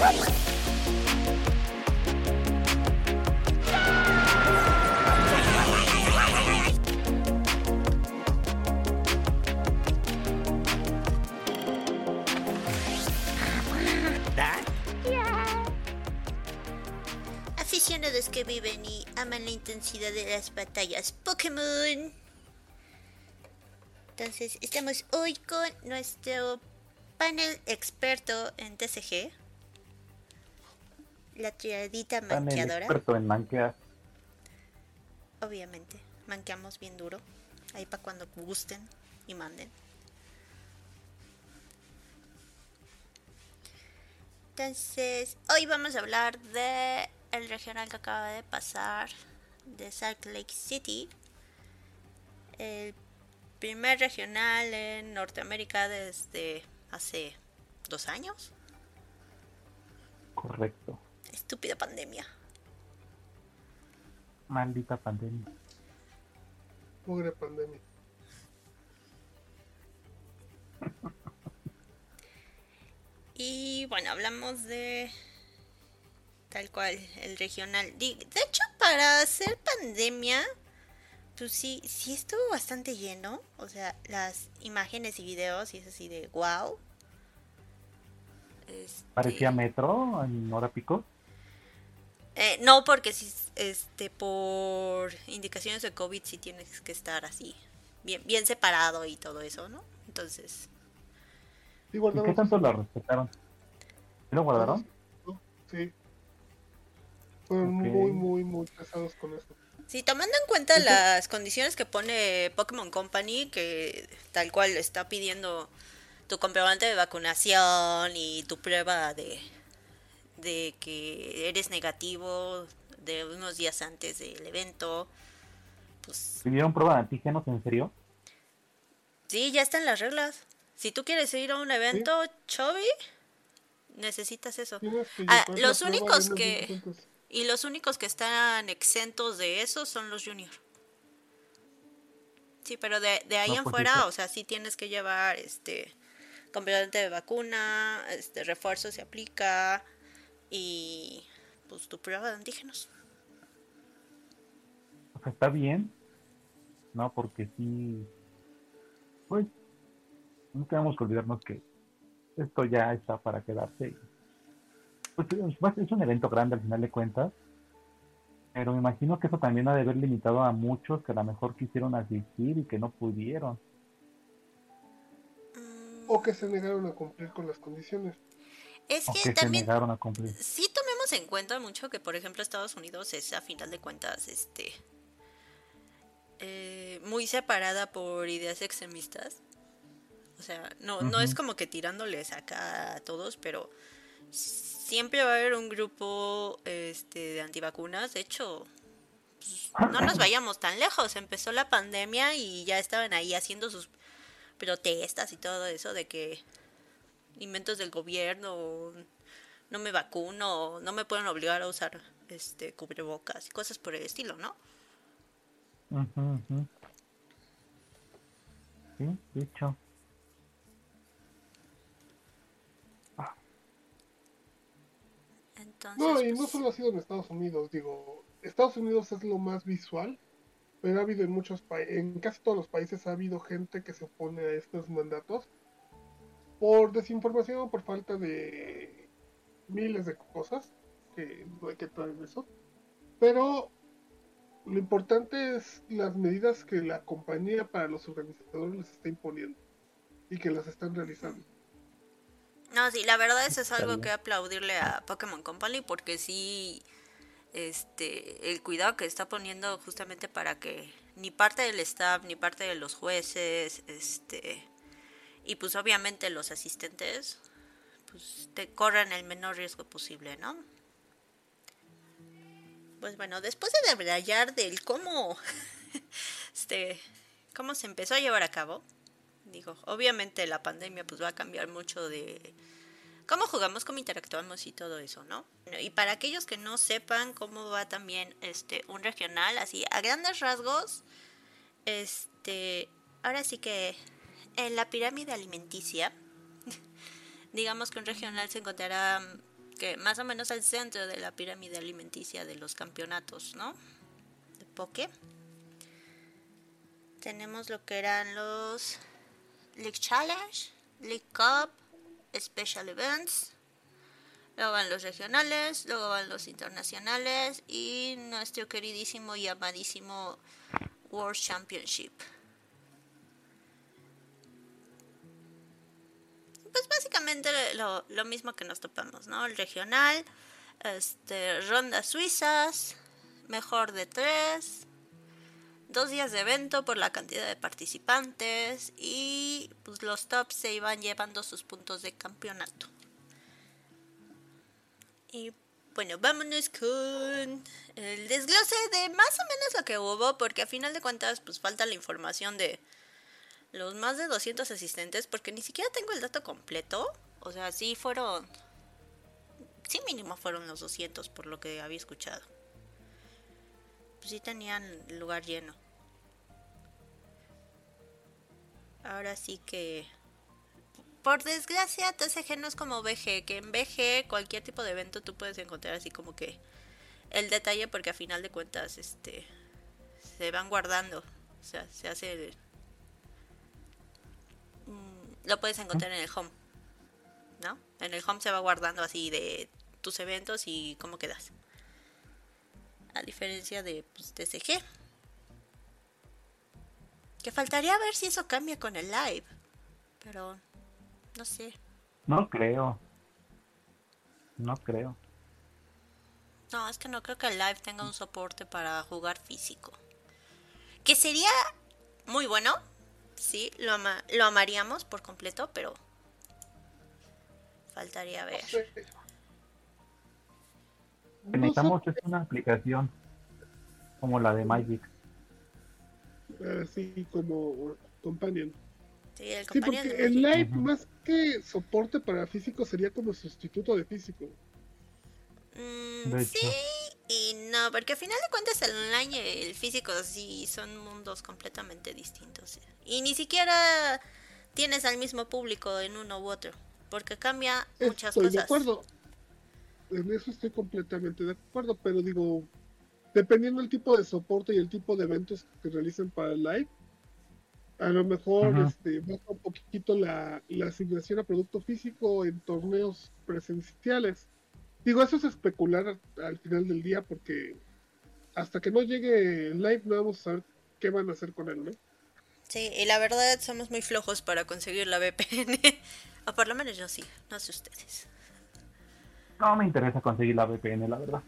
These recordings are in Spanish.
Yes! La intensidad de las batallas Pokémon. Entonces, estamos hoy con nuestro panel experto en TCG. La triadita Panel manqueadora. experto en manquear. Obviamente, manqueamos bien duro. Ahí para cuando gusten y manden. Entonces, hoy vamos a hablar de el regional que acaba de pasar de Salt Lake City. El primer regional en Norteamérica desde hace dos años. Correcto. Estúpida pandemia. Maldita pandemia. Pobre pandemia. Y bueno, hablamos de tal cual el regional. De hecho, para hacer pandemia, pues sí, sí estuvo bastante lleno. O sea, las imágenes y videos y es así de wow. Este, Parecía metro en hora pico. eh, no, porque sí, este, por indicaciones de COVID sí tienes que estar así, bien, bien separado y todo eso, ¿no? Entonces, ¿Sí ¿Y qué tanto lo respetaron? ¿Sí lo guardaron? Sí. Fueron muy, muy, muy pesados con eso. Sí, tomando en cuenta las condiciones que pone Pokémon Company, que tal cual está pidiendo tu comprobante de vacunación y tu prueba de, de que eres negativo de unos días antes del evento, pues ¿Pidieron prueba de antígenos en serio? sí, ya están las reglas. Si tú quieres ir a un evento, Chovy, necesitas eso. Ah, los únicos que-. Y los únicos que están exentos de eso son los junior. Sí, pero de, de ahí No, en fuera, o sea, sí tienes que llevar este comprobante de vacuna, este refuerzo se aplica y pues tu prueba de antígenos. O sea, está bien. No, porque sí. Pues. No tenemos que olvidarnos que esto ya está para quedarse. Pues es un evento grande al final de cuentas. Pero me imagino que eso también ha de haber limitado a muchos que a lo mejor quisieron asistir y que no pudieron. Mm, O que se negaron a cumplir con las condiciones. es O que que se también negaron a cumplir. sí tomemos en cuenta mucho que por ejemplo Estados Unidos es a final de cuentas este eh, muy separada por ideas extremistas o sea no no es como que tirándoles acá a todos pero siempre va a haber un grupo este de antivacunas. De hecho pues, no nos vayamos tan lejos. Empezó la pandemia y ya estaban ahí haciendo sus protestas y todo eso de que inventos del gobierno, no me vacuno, no me pueden obligar a usar este cubrebocas y cosas por el estilo, ¿no? Sí, de Entonces, No, y pues, no solo ha sido en Estados Unidos, digo, Estados Unidos es lo más visual, pero ha habido en muchos países, en casi todos los países ha habido gente que se opone a estos mandatos por desinformación, por falta de miles de cosas, que no hay que entrar en eso, pero lo importante es las medidas que la compañía para los organizadores les está imponiendo y que las están realizando. No, sí, la verdad eso es algo que aplaudirle a Pokémon Company porque sí, este, el cuidado que está poniendo justamente para que ni parte del staff, ni parte de los jueces, este, y pues obviamente los asistentes, pues te corran el menor riesgo posible, ¿no? Pues bueno, después de debrayar del cómo, este, cómo se empezó a llevar a cabo, digo, obviamente la pandemia pues va a cambiar mucho de cómo jugamos, cómo interactuamos y todo eso, ¿no? Y para aquellos que no sepan cómo va también este un regional, así a grandes rasgos, este, ahora sí que en la pirámide alimenticia, digamos que un regional se encontrará que más o menos al centro de la pirámide alimenticia de los campeonatos, ¿no? De poke. Tenemos lo que eran los League Challenge, League Cup, Special Events. Luego van los regionales, luego van los internacionales y nuestro queridísimo y amadísimo World Championship. Pues básicamente lo, lo mismo que nos topamos, ¿no? El regional, este, rondas suizas, mejor de tres, dos días de evento por la cantidad de participantes y pues los tops se iban llevando sus puntos de campeonato. Y bueno, vámonos con el desglose de más o menos lo que hubo, porque a final de cuentas pues falta la información de los más de 200 asistentes, porque ni siquiera tengo el dato completo. O sea, sí fueron... Sí mínimo fueron los 200 por lo que había escuchado pues sí tenían lugar lleno. Ahora sí que... Por desgracia, TCG no es como BG, que en BG cualquier tipo de evento tú puedes encontrar así como que el detalle porque a final de cuentas este se van guardando, o sea, se hace mm, lo puedes encontrar en el home. ¿No? En el home se va guardando así de tus eventos y cómo quedas a diferencia de pues, TCG. Que faltaría ver si eso cambia con el live, pero no sé. No creo. No creo. No, es que no creo que el live tenga un soporte para jugar físico. Que sería muy bueno, sí, lo, lo amaríamos por completo, pero faltaría ver necesitamos es una aplicación como la de Magic. Así como Companion. Sí, el sí porque el live más que soporte para físico sería como sustituto de físico. Mm, sí y no, porque al final de cuentas el online y el físico sí son mundos completamente distintos. Y ni siquiera tienes al mismo público en uno u otro, porque cambia muchas Estoy cosas. De acuerdo en eso estoy completamente de acuerdo, pero digo, dependiendo del tipo de soporte y el tipo de eventos que realicen para el live, a lo mejor este, baja un poquito la, asignación a producto físico en torneos presenciales. Digo, eso es especular al final del día porque hasta que no llegue el live no vamos a saber qué van a hacer con él, ¿no? Sí, y la verdad somos muy flojos para conseguir la VPN. o por lo menos yo sí, no sé ustedes. No me interesa conseguir la VPN, la verdad.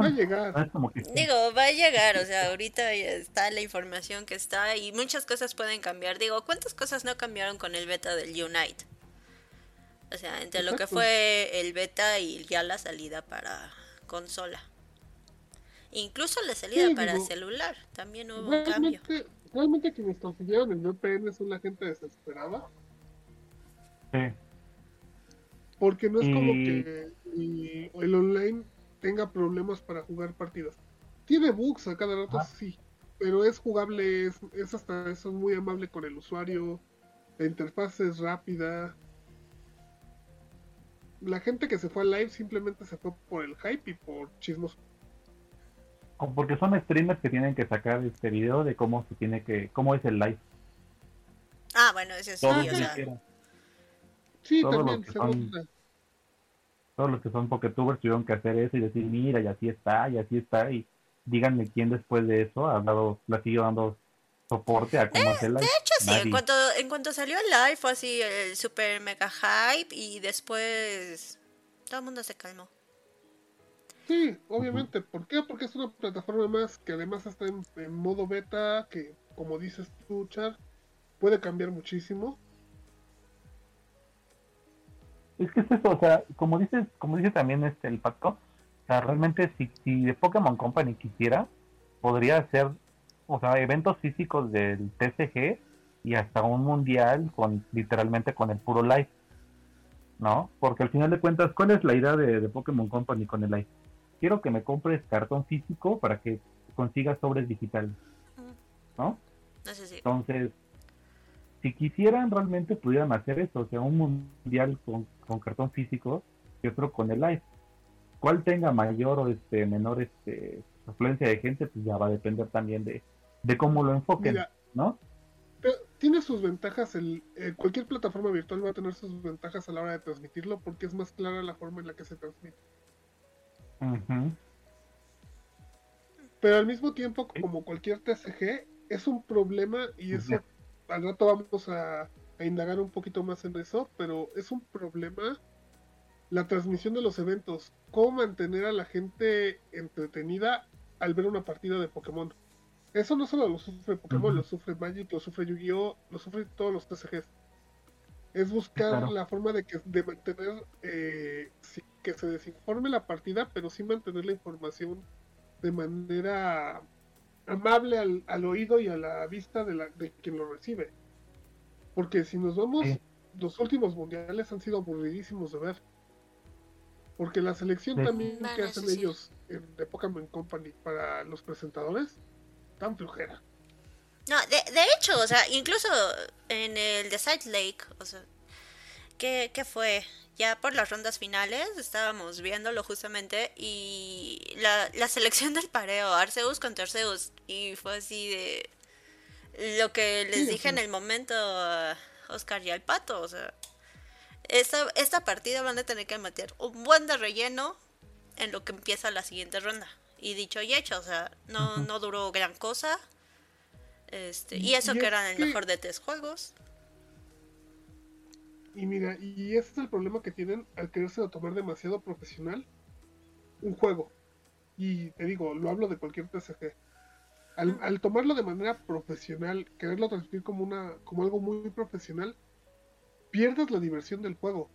Va a llegar. Digo, va a llegar, o sea, ahorita está la información que está y muchas cosas pueden cambiar. Digo, ¿cuántas cosas no cambiaron con el beta del Unite? O sea, entre lo que fue el beta y ya la salida para consola. Incluso la salida para celular, también hubo un cambio. Realmente quienes consiguieron el VPN son la gente desesperada. Sí. Porque no es como que el online tenga problemas para jugar partidas. Tiene bugs a cada rato, sí, pero es jugable, es, hasta eso muy amable con el usuario, la interfaz es rápida. La gente que se fue al live simplemente se fue por el hype y por chismos. O porque son streamers que tienen que sacar este video de cómo se tiene que, cómo es el live. Ah, bueno, eso sí, Sí, también se todos los que son Poketubers tuvieron que hacer eso y decir, mira, y así está, y así está, y díganme quién después de eso ha dado, la siguió dando soporte a cómo hacerla. De hecho, sí, en cuanto, en cuanto salió el live fue así el super mega hype y después todo el mundo se calmó. Sí, obviamente. ¿Por qué? Porque es una plataforma más que además está en, en modo beta, que como dices tú, Char, puede cambiar muchísimo. Es que es eso, o sea, como dices, como dice también este el pacto, o sea, realmente si, si de Pokémon Company quisiera, podría hacer, o sea, eventos físicos del TCG y hasta un mundial con literalmente con el puro live. ¿no? Porque al final de cuentas, ¿cuál es la idea de, de Pokémon Company con el live? Quiero que me compres cartón físico para que consigas sobres digitales, ¿no? Entonces, si quisieran realmente pudieran hacer eso, o sea, un mundial con, con cartón físico y otro con el live. ¿Cuál tenga mayor o este menor este afluencia de gente? Pues ya va a depender también de, de cómo lo enfoquen, ¿no? tiene sus ventajas, el, eh, cualquier plataforma virtual va a tener sus ventajas a la hora de transmitirlo porque es más clara la forma en la que se transmite. Pero al mismo tiempo, como cualquier TCG, es un problema y eso al rato vamos a, a, indagar un poquito más en eso, pero es un problema la transmisión de los eventos, cómo mantener a la gente entretenida al ver una partida de Pokémon. Eso no solo lo sufre Pokémon, lo sufre Magic, lo sufre Yu-Gi-Oh, lo sufre todos los TCGs. Es buscar la forma de que de mantener eh, que se desinforme la partida, pero sí mantener la información de manera amable al, oído y a la vista de, la, de quien lo recibe. Porque si nos vamos, los últimos mundiales han sido aburridísimos de ver. Porque la selección también que hacen ellos en, de Pokémon Company para los presentadores tan flojera. No, de, de hecho, o sea, incluso en el The Side Lake, o sea, ¿qué, ¿qué fue? Ya por las rondas finales estábamos viéndolo justamente y la, la selección del pareo, Arceus contra Arceus, y fue así de lo que les dije en el momento a Oscar y al Pato, o sea, esta, esta partida van a tener que meter un buen de relleno en lo que empieza la siguiente ronda. Y dicho y hecho, o sea, no, no duró gran cosa. Este, y eso que eran el mejor de tres juegos. Y mira, y ese es el problema que tienen al quererse tomar demasiado profesional un juego. Y te digo, lo hablo de cualquier TCG. Al, al, tomarlo de manera profesional, quererlo transmitir como una, como algo muy profesional, pierdes la diversión del juego.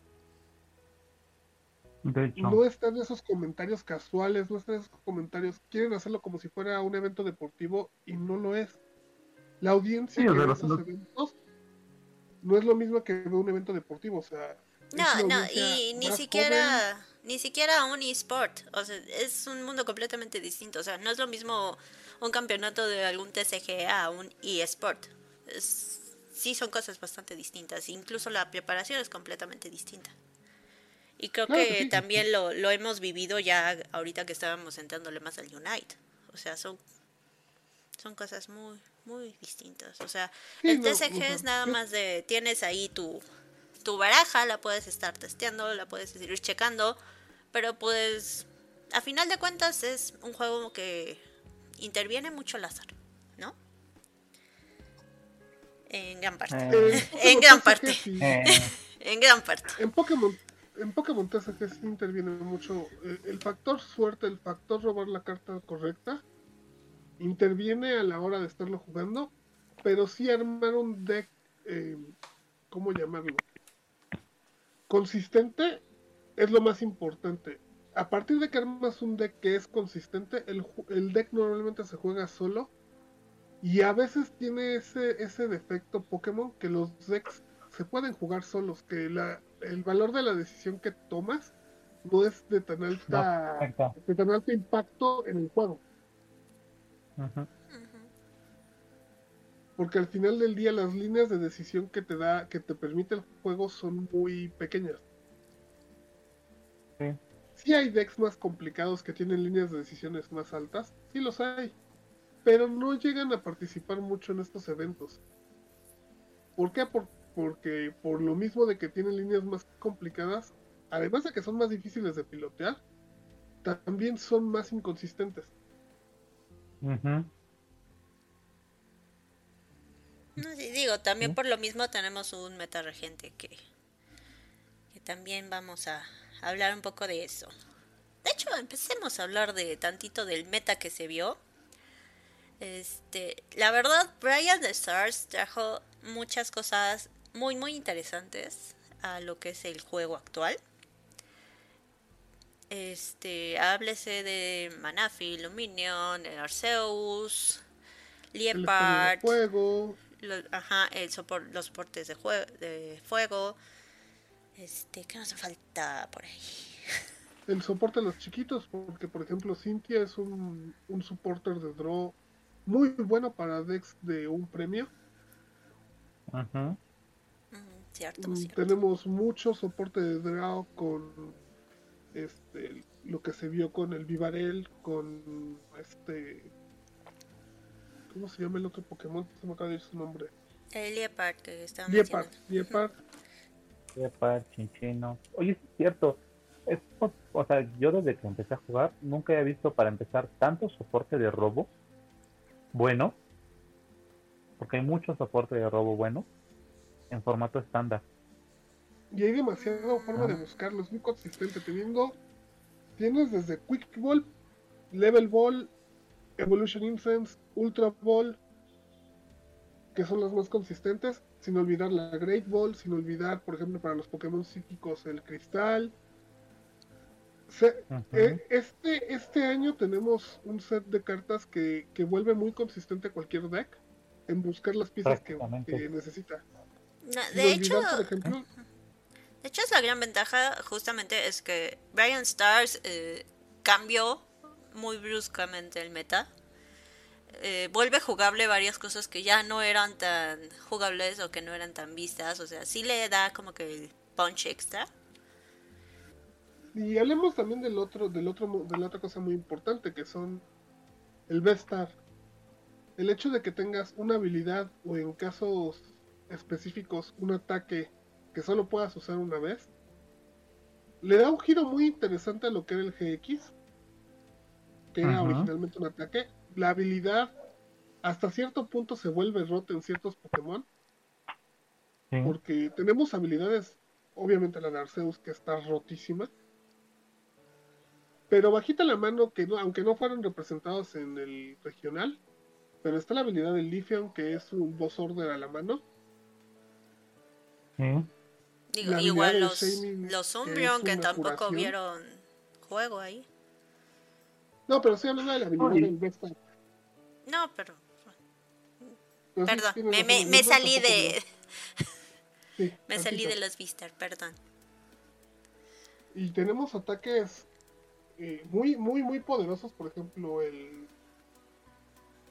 No están esos comentarios casuales, no están esos comentarios. Quieren hacerlo como si fuera un evento deportivo y no lo es. La audiencia de esos eventos no es lo mismo que un evento deportivo, o sea. No, no, y ni siquiera, ni siquiera un eSport. O sea, es un mundo completamente distinto. O sea, no es lo mismo un campeonato de algún TCG a un eSport. sí, son cosas bastante distintas. Incluso la preparación es completamente distinta. Y creo que, también lo, lo hemos vivido ya ahorita que estábamos entrándole más al Unite. O sea, son, son cosas muy, muy distintas. O sea, el TCG es nada más de, tienes ahí tu, tu baraja, la puedes estar testeando, la puedes ir checando, pero pues, a final de cuentas es un juego que interviene mucho el azar, ¿no? En gran parte. Eh, en gran parte. en gran parte. En Pokémon en Pokémon TCG sí interviene mucho eh, el, factor suerte, el factor robar la carta correcta, interviene a la hora de estarlo jugando, pero sí armar un deck, eh, ¿cómo llamarlo? Consistente es lo más importante. A partir de que armas un deck que es consistente, el, el deck normalmente se juega solo y a veces tiene ese, ese defecto Pokémon que los decks se pueden jugar solos, que la, el valor de la decisión que tomas no es de tan alta, de tan alto impacto en el juego. Porque al final del día las líneas de decisión que te da, que te permite el juego son muy pequeñas. Sí. sí hay decks más complicados que tienen líneas de decisiones más altas, sí los hay, pero no llegan a participar mucho en estos eventos. ¿Por qué? Porque porque por lo mismo de que tienen líneas más complicadas, además de que son más difíciles de pilotear, también son más inconsistentes. No, sí, digo, también por lo mismo tenemos un meta regente que, que también vamos a hablar un poco de eso. De hecho, empecemos a hablar de tantito del meta que se vio. Este, la verdad, Brian the Stars trajo muchas cosas muy muy interesantes a lo que es el juego actual. Este, háblese de Manafi, Luminion, Arceus, Liepard, fuego. ajá, el los soportes de, de fuego. Este, ¿qué nos falta por ahí? El soporte a los chiquitos, porque por ejemplo Cynthia es un, un supporter de draw muy bueno para decks de un premio. Ajá. Mm, cierto, Mm, cierto. Tenemos mucho soporte de draw con este lo que se vio con el Vivarel, con este ¿cómo se llama el otro Pokémon? Se me acaba de ir su nombre. El Leopard que está Liepard, Liepard. Sepa, chinchino. Oye, es cierto. Es, o, o sea, yo desde que empecé a jugar nunca había visto para empezar tanto soporte de robo bueno, porque hay mucho soporte de robo bueno en formato estándar. Y hay demasiada forma de buscarlo, es muy consistente. Teniendo, tienes desde Quick Ball, Level Ball, Evolution Incense, Ultra Ball, que son las más consistentes, sin olvidar la Great Ball, sin olvidar, por ejemplo, para los Pokémon psíquicos, el Cristal. Se- eh, este, este año tenemos un set de cartas que, que vuelve muy consistente cualquier deck en buscar las piezas que, necesita. No, de hecho, olvidar, por ejemplo, de hecho es la gran ventaja justamente es que Brian Stars eh, cambió muy bruscamente el meta. Eh, vuelve jugable varias cosas que ya no eran tan jugables o que no eran tan vistas. O sea, sí le da como que el punch extra. Y hablemos también del otro, del otro, de la otra cosa muy importante que son el Vestar. El hecho de que tengas una habilidad o en casos específicos un ataque que solo puedas usar una vez, le da un giro muy interesante a lo que era el GX, que era originalmente un ataque. La habilidad hasta cierto punto se vuelve rota en ciertos Pokémon, Sí. porque tenemos habilidades, obviamente la de Arceus que está rotísima, pero bajita la mano que no, aunque no fueron representados en el regional, pero está la habilidad del Lithium que es un boss order a la mano. Sí. Digo, La habilidad igual los, los Umbreon que tampoco curación. vieron juego ahí. No, pero estoy hablando de la habilidad del Vestar. No, pero perdón, me, me, me Vestar salí de. Sí, me salí de los Vistar, perdón. Y tenemos ataques eh, muy, muy, muy poderosos. Por ejemplo, el,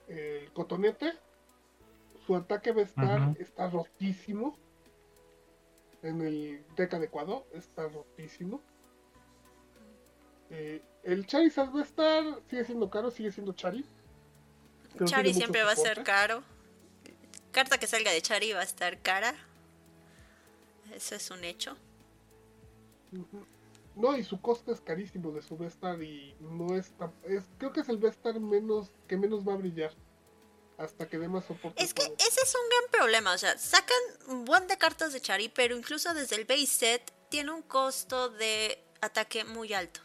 el cotonete. Su ataque va a estar, Ajá. está rotísimo. En el deck adecuado, está rotísimo. Eh, el Charizard va a estar, sigue siendo caro, sigue siendo Chari. Pero Chari siempre va a ser caro. Carta que salga de Chari va a estar cara. Eso es un hecho. No, y su coste es carísimo de su Vestar y no es, tan- es creo que es el Vestar menos que menos va a brillar hasta que dé más soporte. Es que todo. ese es un gran problema. O sea, sacan un buen de cartas de Chari, pero incluso desde el base set tiene un costo de ataque muy alto.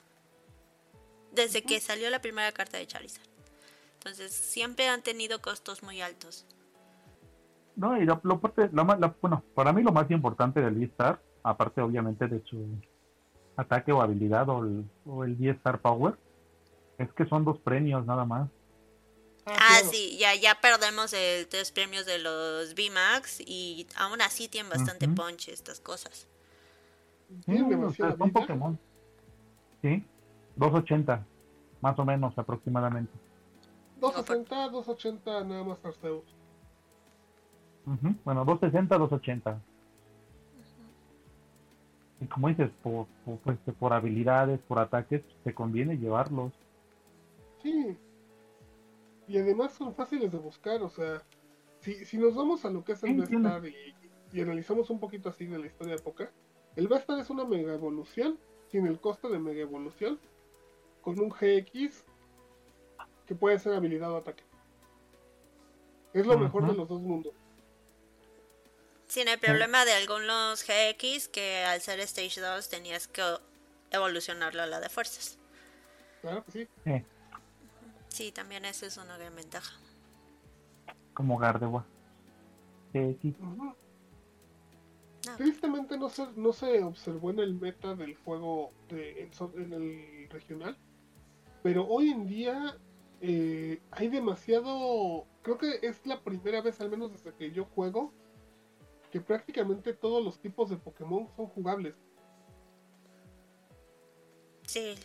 Desde que salió la primera carta de Charizard. Entonces, siempre han tenido costos muy altos. No, y lo, lo parte- lo lo- bueno, para mí lo más importante del V-Star, aparte obviamente de su ataque o habilidad o el, o el V-Star Power, es que son dos premios nada más. Ah, claro. sí, ya, ya perdemos el tres premios de los VMAX y aún así tienen bastante Ujú. punch estas cosas. Mm, demasiada son vida. Pokémon. Sí, 280, más o menos aproximadamente. 260, 280 nada más Arceus. Ujú, Bueno, 260, 280. Y como dices, por, por, pues, por habilidades, por ataques, te conviene llevarlos. Sí. Y además son fáciles de buscar, o sea, si, si nos vamos a lo que es el. Vestar y, y analizamos un poquito así de la historia de Poca, el Vestar es una mega evolución, sin el coste de mega evolución, con un GX que puede ser habilidad o ataque. Es lo mejor de los dos mundos. Sin el problema de algunos GX que al ser Stage 2 tenías que evolucionarlo a la de fuerzas. Claro que sí. Sí, Sí, también esa es una gran ventaja. como Gardewa. Sí, sí. Tristemente no se, no se observó en el meta del juego de, en el regional, pero hoy en día eh, hay demasiado, creo que es la primera vez, al menos desde que yo juego, que prácticamente todos los tipos de Pokémon son jugables. Sí,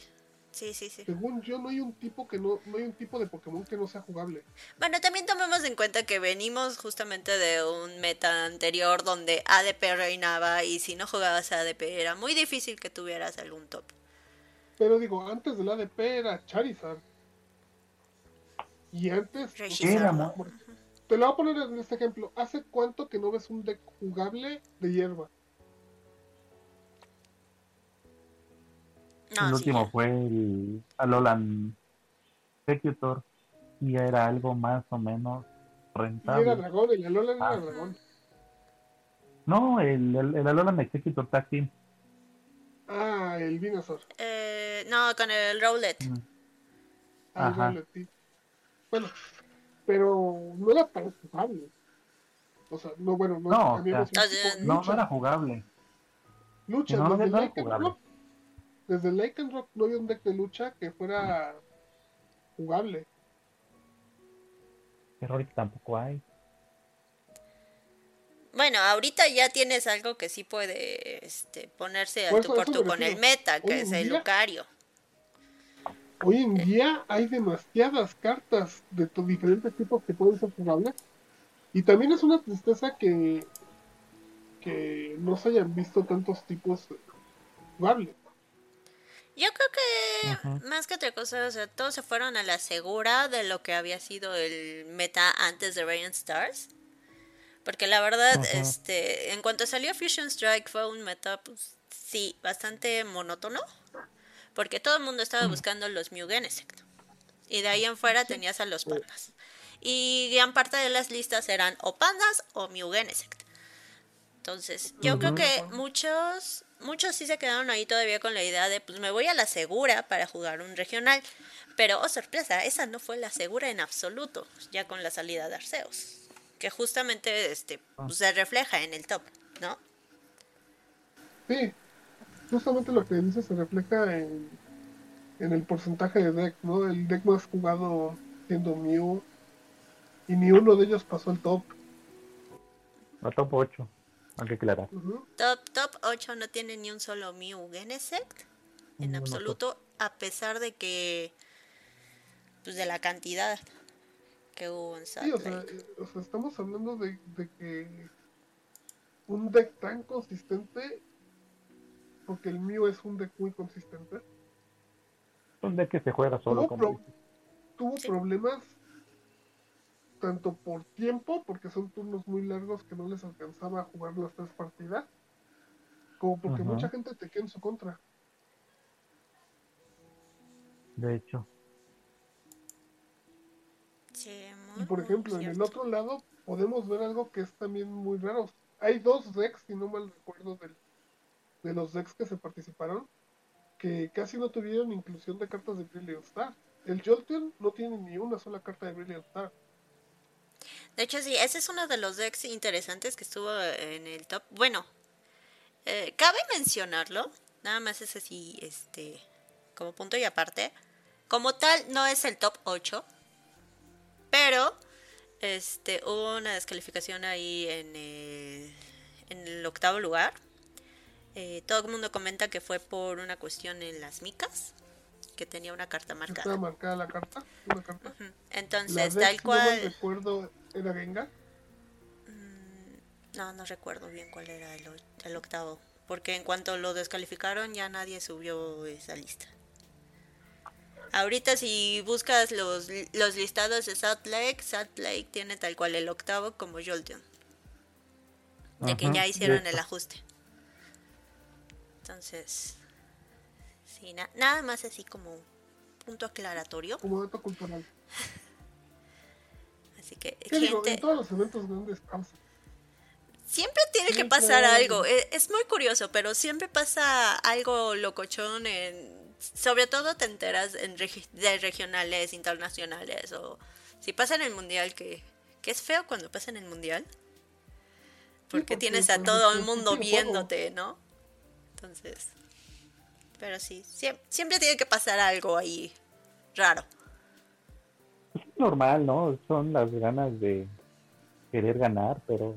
sí, sí, sí. Según yo, no hay un tipo que no, no hay un tipo de Pokémon que no sea jugable. Bueno, también tomemos en cuenta que venimos justamente de un meta anterior donde ADP reinaba y si no jugabas ADP era muy difícil que tuvieras algún top. Pero digo, antes del ADP era Charizard. Y antes... Registrado. Era, ¿no? Te lo voy a poner en este ejemplo. ¿Hace cuánto que no ves un deck jugable de hierba? No, el sí, último ya. fue el Alolan Executor y era algo más o menos era rentable. dragón, el Alolan Ah. era dragón. No, el, el, el Alolan Executor Tag Team. Ah, el Venusaur. Eh, no, con el Rowlet. Mm. Ah, el Ajá. Rowlet, sí. Bueno, pero no era tan jugable. O sea, no, bueno, no, No, o sea, No, no era jugable. lucha, no, no era jugable. Desde Lycanroc no había un deck de lucha que fuera jugable. Pero ahorita tampoco hay. Bueno, ahorita ya tienes algo que sí puede este, ponerse al eso- por me con el meta, que es el día- Lucario. Hoy en día hay demasiadas cartas de diferentes tipos que pueden ser jugables. Y también es una tristeza que, que no se hayan visto tantos tipos jugables. Yo creo que más que otra cosa, o sea, todos se fueron a la segura de lo que había sido el meta antes de Radiant Stars. Porque la verdad, este, en cuanto salió Fusion Strike fue un meta, pues sí, bastante monótono. Porque todo el mundo estaba buscando los Mew Genesect. Y de ahí en fuera tenías a los pandas. Y gran parte de las listas eran o pandas o Mew Genesect. Entonces, yo creo que muchos, muchos sí se quedaron ahí todavía con la idea de, pues me voy a la segura para jugar un regional. Pero, oh sorpresa, esa no fue la segura en absoluto, ya con la salida de Arceus. Que justamente este, pues, se refleja en el top, ¿no? Sí, justamente lo que dice se refleja en, en el porcentaje de deck, ¿no? El deck más jugado siendo Mew. Y ni uno de ellos pasó el top. La top 8. Hay que aclarar. Ujú. Top, top 8 no tiene ni un solo Mew Genesect en Ninguno absoluto, a pesar de que, pues de la cantidad que hubo en Sí, o Salt sea, eh, o sea, estamos hablando de, de que un deck tan consistente, porque el mío es un deck muy consistente, Un deck que se juega solo, Tuvo pro- tuvo Sí. problemas tanto por tiempo, porque son turnos muy largos que no les alcanzaba a jugar las tres partidas, como porque Ajá. mucha gente te queda en su contra. De hecho. Sí, Y por ejemplo, en el otro lado podemos ver algo que es también muy raro. Hay dos decks, si no mal recuerdo, del- de los decks que se participaron, que casi no tuvieron inclusión de cartas de Brilliant Star. El Jolteon no tiene ni una sola carta de Brilliant Star. De hecho, sí, ese es uno de los decks interesantes que estuvo en el top. Bueno, eh, cabe mencionarlo, nada más es así, este, como punto y aparte. Como tal, no es el top 8, pero este, hubo una descalificación ahí en el, en el octavo lugar. Eh, todo el mundo comenta que fue por una cuestión en las micas, que tenía una carta Estaba marcada. marcada la carta, una carta. Entonces, tal no cual... recuerdo, era Gengar. No, no recuerdo bien cuál era el, octavo. Porque en cuanto lo descalificaron ya nadie subió esa lista. Ahorita si buscas los, los listados de Salt Lake, Salt Lake tiene tal cual el octavo como Jolteon. De que ya hicieron el ajuste. Entonces, sí, na- nada más así como punto aclaratorio. como dato cultural. Así que, ¿Qué digo? gente, En todos los eventos grandes pasa. Siempre tiene que pasar algo. E- Es muy curioso, pero siempre pasa algo locochón en... Sobre todo te enteras en regi- de regionales, internacionales, o si pasa en el mundial, que, que es feo cuando pasa en el mundial. Porque, porque, tienes a todo el mundo viéndote, ¿no? Entonces... Pero sí, siem- siempre tiene que pasar algo ahí raro. Normal, ¿no? Son las ganas de querer ganar, pero.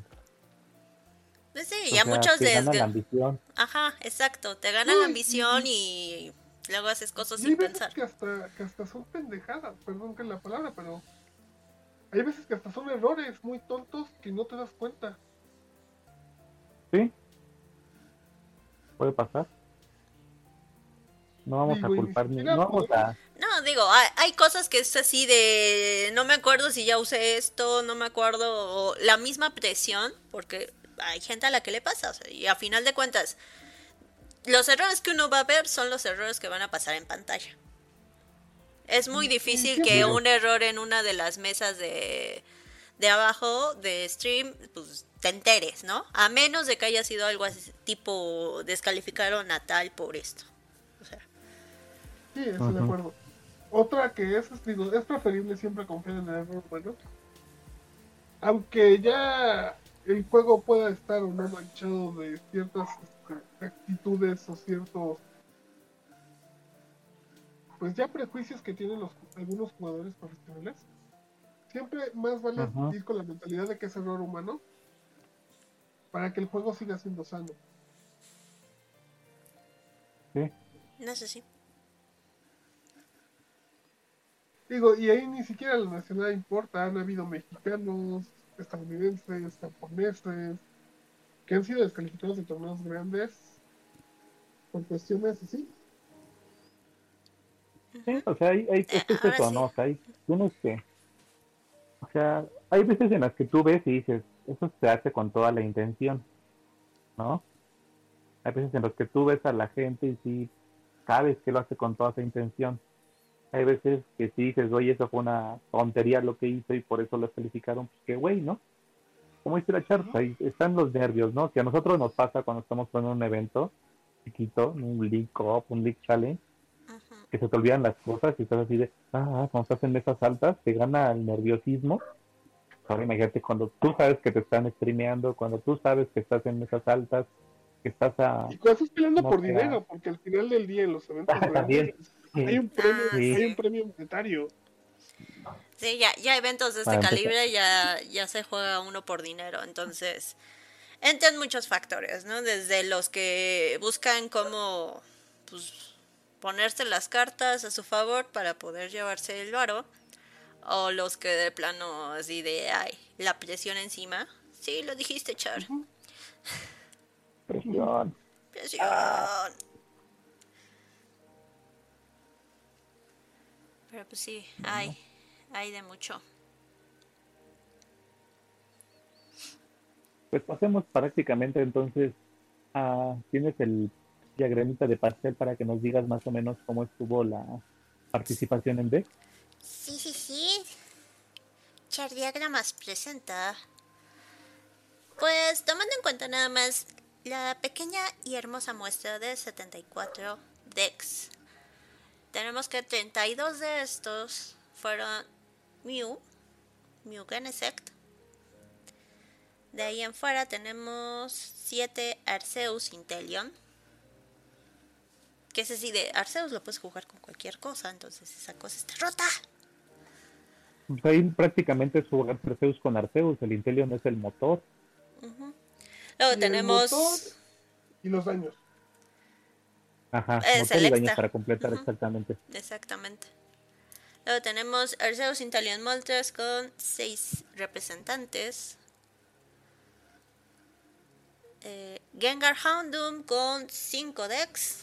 Pues sí, o ya sea, muchos te les... gana la ambición. Ajá, exacto. Te gana la ambición y Luego haces cosas Y hay sin veces pensar. que hasta, que hasta son pendejadas, perdón que la palabra, pero hay veces que hasta son errores muy tontos que no te das cuenta. Sí. Puede pasar. No vamos Digo, a y ni culpar ni. siquiera No vamos a. Digo, hay, hay cosas que es así de no me acuerdo si ya usé esto, no me acuerdo, o la misma presión, porque hay gente a la que le pasa, o sea, y a final de cuentas, los errores que uno va a ver son los errores que van a pasar en pantalla. Es muy difícil que un error en una de las mesas de, de abajo de stream, pues te enteres, ¿no? A menos de que haya sido algo así, tipo descalificaron a tal por esto. O sea, Sí, estoy de acuerdo. Otra que es, es, digo, es preferible siempre confiar en el error bueno. Aunque ya el juego pueda estar o no manchado de ciertas este, actitudes o ciertos pues ya prejuicios que tienen los algunos jugadores profesionales. Siempre más vale Ajá. ir con la mentalidad de que es error humano para que el juego siga siendo sano. Sí. no sé si. Digo, y ahí ni siquiera la nacionalidad importa, han habido mexicanos, estadounidenses, japoneses, que han sido descalificados de torneos grandes por cuestiones así. Sí, o sea, hay, hay, es que es eso, sí. ¿no? O sea, hay tienes que. O sea, hay veces en las que tú ves y dices, eso se hace con toda la intención, ¿no? Hay veces en las que tú ves a la gente y sí sabes que lo hace con toda esa intención. Hay veces que sí dices, oye, eso fue una tontería lo que hizo y por eso lo calificaron, pues que güey, ¿no? Como dice la charla, ahí están los nervios, ¿no? Que a nosotros nos pasa cuando estamos en un evento chiquito, un League Cup, un League Challenge, que se te olvidan las cosas y estás así de, ah, cuando estás en mesas altas, te gana el nerviosismo. Ahora imagínate cuando tú sabes que te están streameando, cuando tú sabes que estás en mesas altas, que estás a... Y cuando estás peleando No por dinero, porque al final del día en los eventos también. grandes hay un premio, Ah, hay sí. un premio monetario. Sí, ya, ya eventos de este calibre ya, ya se juega uno por dinero, entonces entran muchos factores, ¿no? Desde los que buscan cómo pues, ponerse las cartas a su favor para poder llevarse el varo, o los que de plano así de, ay, la presión encima. Sí, lo dijiste, Char. Presión. Presión. Pero pues sí, hay, hay de mucho. Pues pasemos prácticamente entonces a... ¿Tienes el diagramita de pastel para que nos digas más o menos cómo estuvo la participación en B? Sí, sí, sí. Chardiagramas presenta. Pues tomando en cuenta nada más la pequeña y hermosa muestra de 74 decks. Tenemos que 32 de estos fueron Mew, Mew Genesect. De ahí en fuera tenemos 7 Arceus Inteleon. Que es así de Arceus lo puedes jugar con cualquier cosa, entonces esa cosa está rota. Pues ahí prácticamente es jugar Perseus con Arceus, el Inteleon es el motor. Luego el tenemos. motor y los daños. Ajá, Es motor el extra. para completar exactamente. Exactamente. Luego tenemos Arceus Intalion Moltres con 6 representantes. Eh, Gengar Houndoom con 5 decks.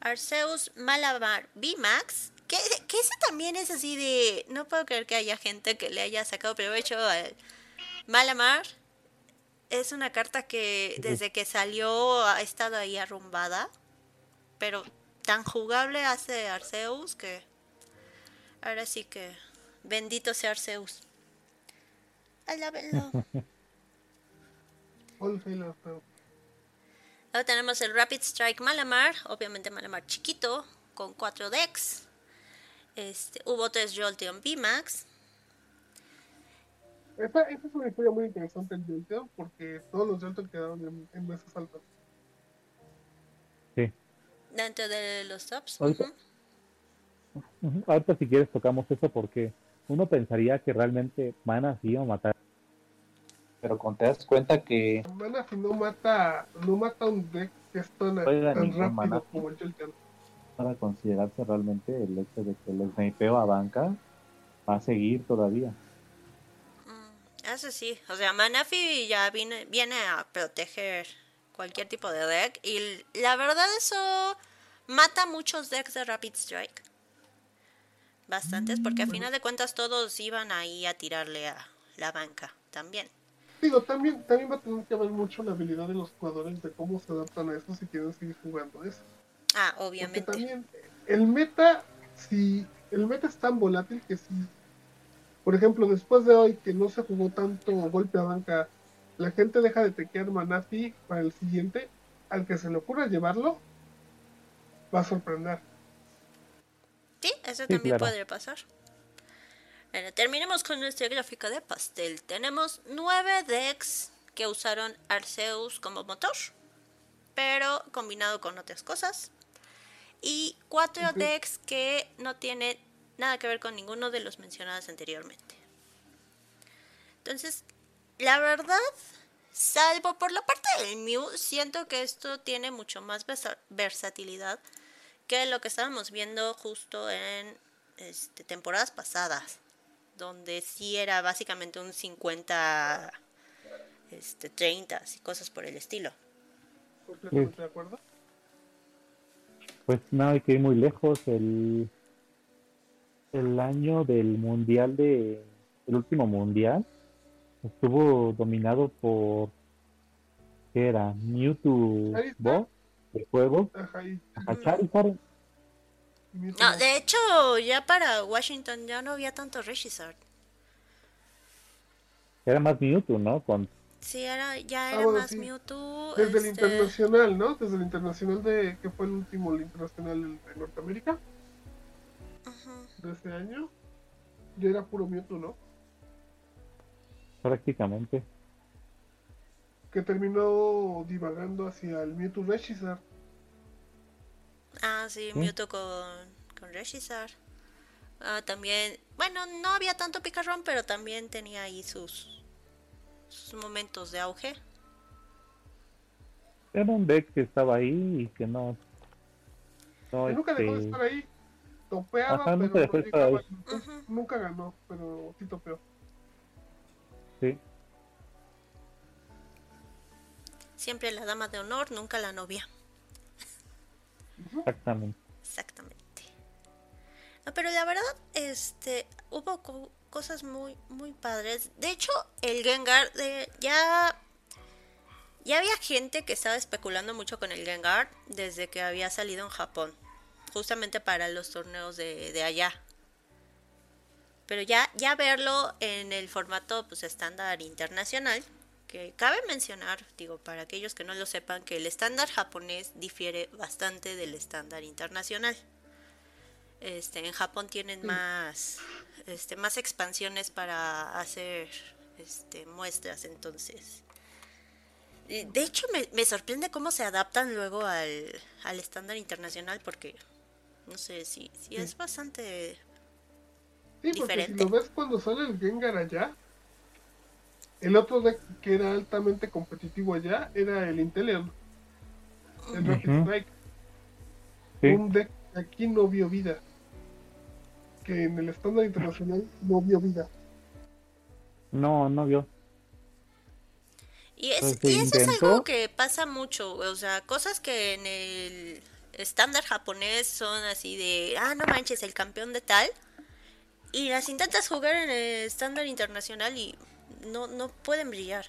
Arceus Malabar VMAX. Que, que ese también es así de. No puedo creer que haya gente que le haya sacado provecho al Malamar. Es una carta que desde que salió ha estado ahí arrumbada. Pero tan jugable hace Arceus que. Ahora sí que. Bendito sea Arceus. Alábenlo. Luego tenemos el Rapid Strike Malamar, obviamente Malamar chiquito, con 4 decks. Este, hubo 3 Jolteon VMAX. Esta, esta es una historia muy interesante el Jolteon porque todos los Jolteon quedaron en, en mesas altas. Sí. Dentro de los tops. Ahorita- si quieres tocamos eso porque uno pensaría que realmente van así a matar. Pero cuando te das cuenta que Mana si no mata, no mata un deck que es tan, rápido mana. como el Jolteon. para considerarse realmente el hecho de que el snipeo a banca va a seguir todavía. Mm, eso sí, o sea, Manafi ya viene, viene a proteger cualquier tipo de deck y la verdad eso mata muchos decks de Rapid Strike. Bastantes, porque a final de cuentas todos iban ahí a tirarle a la banca también. Digo, también, también va a tener que ver mucho la habilidad de los jugadores de cómo se adaptan a eso si quieren seguir jugando eso. Ah, obviamente. Porque también el meta, si el meta es tan volátil que si, por ejemplo, después de hoy que no se jugó tanto golpe a banca, la gente deja de tequear Manafi para el siguiente, al que se le ocurra llevarlo, va a sorprender. Sí, eso también puede pasar. Bueno, terminemos con nuestra gráfica de pastel. Tenemos nueve decks que usaron Arceus como motor, pero combinado con otras cosas. Y cuatro decks que no tienen nada que ver con ninguno de los mencionados anteriormente. Entonces, la verdad, salvo por la parte del Mew, siento que esto tiene mucho más versatilidad que lo que estábamos viendo justo en este, temporadas pasadas, donde sí era básicamente un 50, este, 30 y cosas por el estilo. ¿De acuerdo? Pues no hay que ir muy lejos. El, el año del mundial de el último mundial estuvo dominado por ¿qué era? Mewtwo Boss de juego. No, de hecho, ya para Washington ya no había tanto Regizard. Era más Mewtwo, ¿no? Con Sí, era, ya ah, era más Mewtwo. Desde el este internacional, ¿no? Desde el internacional de. que fue el último el internacional de Norteamérica. De ese año. Ya era puro Mewtwo, ¿no? Prácticamente. Que terminó divagando hacia el Mewtwo Regizard. Ah, sí, Mewtwo con, con. Ah, también. Bueno, no había tanto picarrón, pero también tenía ahí sus sus momentos de auge. Era un deck que estaba ahí y que no. nunca dejó de este, estar ahí. Topeaba, pero no nunca ganó, pero sí topeó. Sí. Siempre la dama de honor, nunca la novia. Exactamente. Exactamente. Pero la verdad, este, hubo cosas muy, muy padres. De hecho, el Gengar de, ya, ya había gente que estaba especulando mucho con el Gengar desde que había salido en Japón, justamente para los torneos de, de allá. Pero ya, ya verlo en el formato pues estándar internacional, que cabe mencionar, digo, para aquellos que no lo sepan, que el estándar japonés difiere bastante del estándar internacional. Este, en Japón tienen más, este, más expansiones para hacer este, muestras, entonces. De hecho, me, sorprende cómo se adaptan luego al, al estándar internacional, porque no sé si, si es bastante sí, porque Si lo ves cuando sale el Gengar allá, el otro deck que era altamente competitivo allá era el Inteleon, el Rapid Strike. Un deck que aquí no vio vida que en el estándar internacional no vio vida. No, no vio. Y, es, pues eso es algo que pasa mucho, o sea, cosas que en el estándar japonés son así de, ah, no manches, el campeón de tal, y las intentas jugar en el estándar internacional y no, no pueden brillar.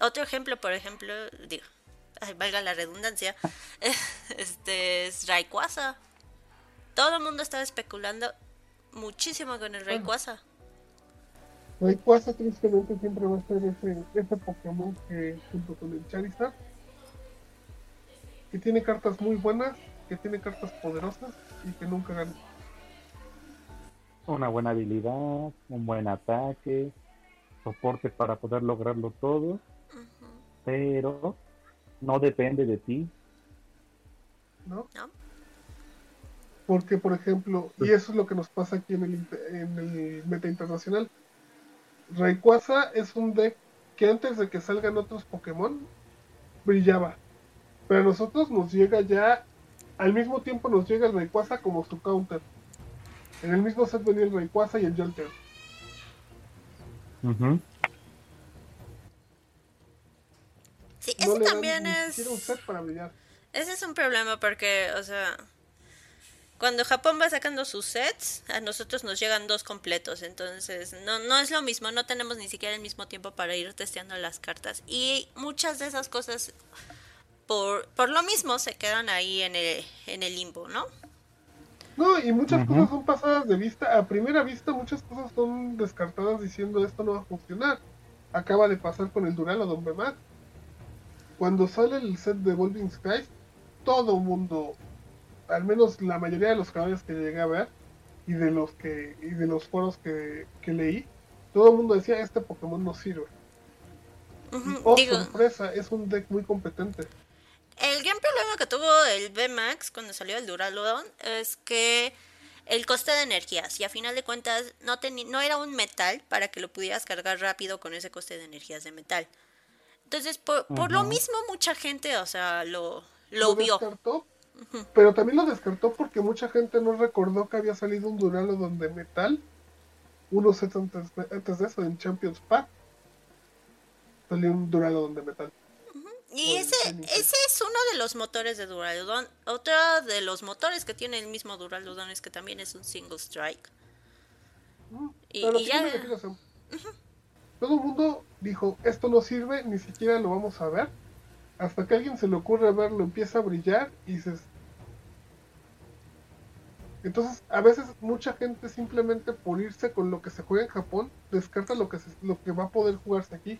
Otro ejemplo, por ejemplo, digo, valga la redundancia, este es Rayquaza todo el mundo estaba especulando muchísimo con el Rayquaza. Rayquaza tristemente siempre va a ser ese, ese Pokémon que junto con el Charizard que tiene cartas muy buenas, que tiene cartas poderosas y que nunca gana. Una buena habilidad, un buen ataque, soporte para poder lograrlo todo, pero no depende de ti. ¿No? ¿No? Porque, por ejemplo, y eso es lo que nos pasa aquí en el, en el meta internacional. Rayquaza es un deck que antes de que salgan otros Pokémon brillaba. Pero a nosotros nos llega ya, al mismo tiempo nos llega el Rayquaza como su counter. En el mismo set venía el Rayquaza y el Jolteon. Ujú. Sí, No ese le dan también es... un set para brillar. Ese es un problema porque, o sea, cuando Japón va sacando sus sets, a nosotros nos llegan dos completos, entonces no, no es lo mismo, no tenemos ni siquiera el mismo tiempo para ir testeando las cartas. Y muchas de esas cosas, por, por lo mismo, se quedan ahí en el, en el limbo, ¿no? No, y muchas cosas son pasadas de vista. A primera vista, muchas cosas son descartadas diciendo esto no va a funcionar. Acaba de pasar con el Dural o Don Bemac. Cuando sale el set de Evolving Skies, todo mundo, al menos la mayoría de los canales que llegué a ver y de los que y de los foros que, que leí, todo el mundo decía este Pokémon no sirve. Oh, Digo, sorpresa, es un deck muy competente. El gran problema que tuvo el VMAX cuando salió el Duraludon es que el coste de energías, y a final de cuentas no, no era un metal para que lo pudieras cargar rápido con ese coste de energías de metal. Entonces, por, por lo mismo, mucha gente, o sea, lo, lo vio. descartó, pero también lo descartó porque mucha gente no recordó que había salido un Duraludon de metal unos sets antes, antes de eso, en Champions Pack. Salió un Duraludon de metal. Y ese, ese es uno de los motores de Duraludon. Otro de los motores que tiene el mismo Duraludon es que también es un single strike. Y- lo y ya- Todo el mundo dijo, esto no sirve, ni siquiera lo vamos a ver. Hasta que a alguien se le ocurre verlo, empieza a brillar y dices... Entonces, a veces mucha gente simplemente por irse con lo que se juega en Japón, descarta lo que, se- lo que va a poder jugarse aquí.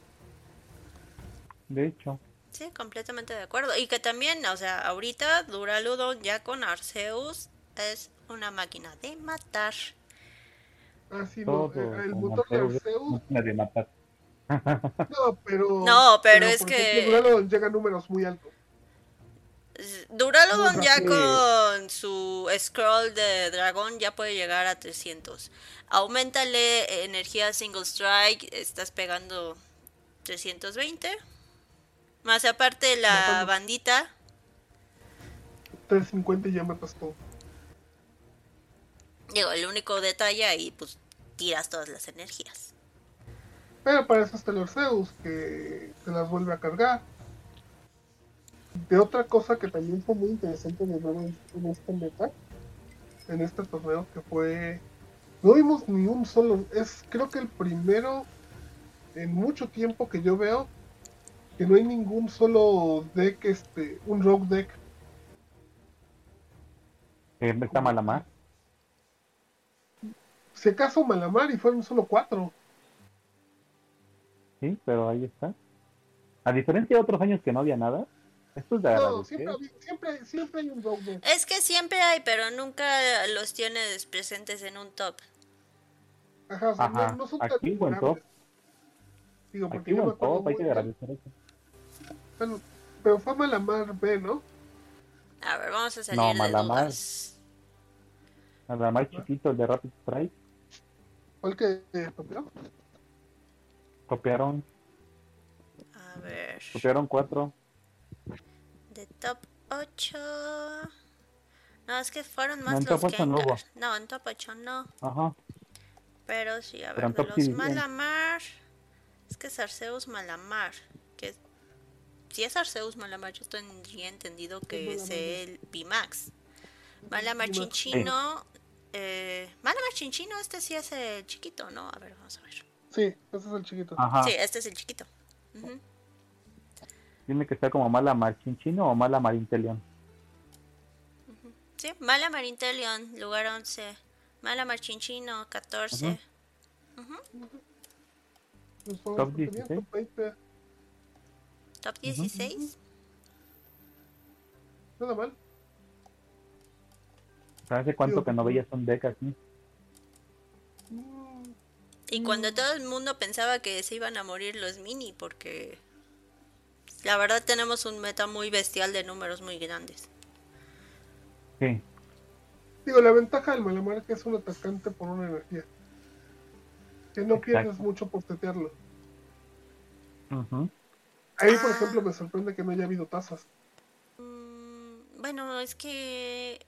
De hecho. Sí, completamente de acuerdo. Y que también, o sea, ahorita Duraludon ya con Arceus es una máquina de matar. Ah, sí, no, Todo. el motor de Arceus, de matar. no, pero... No, pero es que- Duraludon llega a números muy altos. Duraludon ya con su scroll de dragón ya puede llegar a 300. Aumentale energía single strike, estás pegando 320. Más aparte la Matando. bandita, 350 y ya matas todo. digo, el único detalle ahí pues tiras todas las energías. Pero para eso está el Orceus, que se las vuelve a cargar. De otra cosa que también fue muy interesante de ver en, en este meta, en este torneo, que fue. No vimos ni un solo. Es creo que el primero en mucho tiempo que yo veo que no hay ningún solo deck, este, un rogue deck. Eh, está Malamar. Si acaso Malamar y fueron solo cuatro. Sí, pero ahí está. A diferencia de otros años que no había nada, esto es de No, agradecer. siempre, siempre, siempre hay un rogue deck. Es que siempre hay, pero nunca los tienes presentes en un top. Ajá, o sea, Ajá, no, no son aquí tan. Digo, porque buen acuerdo top, hay que agradecer eso. Bueno, pero fue Malamar B, ¿no? A ver, vamos a salir No, de Malamar. dudas. Malamar chiquito, el de Rapid Strike, ¿Cuál que eh, copió? copiaron, A ver. copiaron cuatro. De top 8. No, es que fueron No, más en los top ocho no hubo. No, en top 8 no. Ajá. Pero sí, a ver, de los. Malamar. Es que es Arceus Malamar. Que si es Arceus Malamar, yo tendría entendido que es Malamar. el Pimax. Malamar. Chinchino. Eh, Malamar Chinchino, este sí es el chiquito, ¿no? A ver, vamos a ver. Sí, ese es el chiquito. Ajá. Sí, este es el chiquito. Ujú. Tiene que estar como Malamar Chinchino o Malamar Intelion. Sí, Malamar Intelion, lugar 11. Malamar Chinchino, 14. Los juegos Top que tenían 16. Top 20, Top 16. nada mal. ¿Hace cuánto que no veías un deck así? Mm, Y cuando todo el mundo pensaba que se iban a morir los mini, porque la verdad tenemos un meta muy bestial de números muy grandes. Sí. Digo, la ventaja del Malamar es que es un atacante por una energía. Que no Exacto. pierdes mucho por tetearlo. Ujú. Ahí, por Ah. ejemplo, me sorprende que no haya habido tazas. Mm, Bueno, es que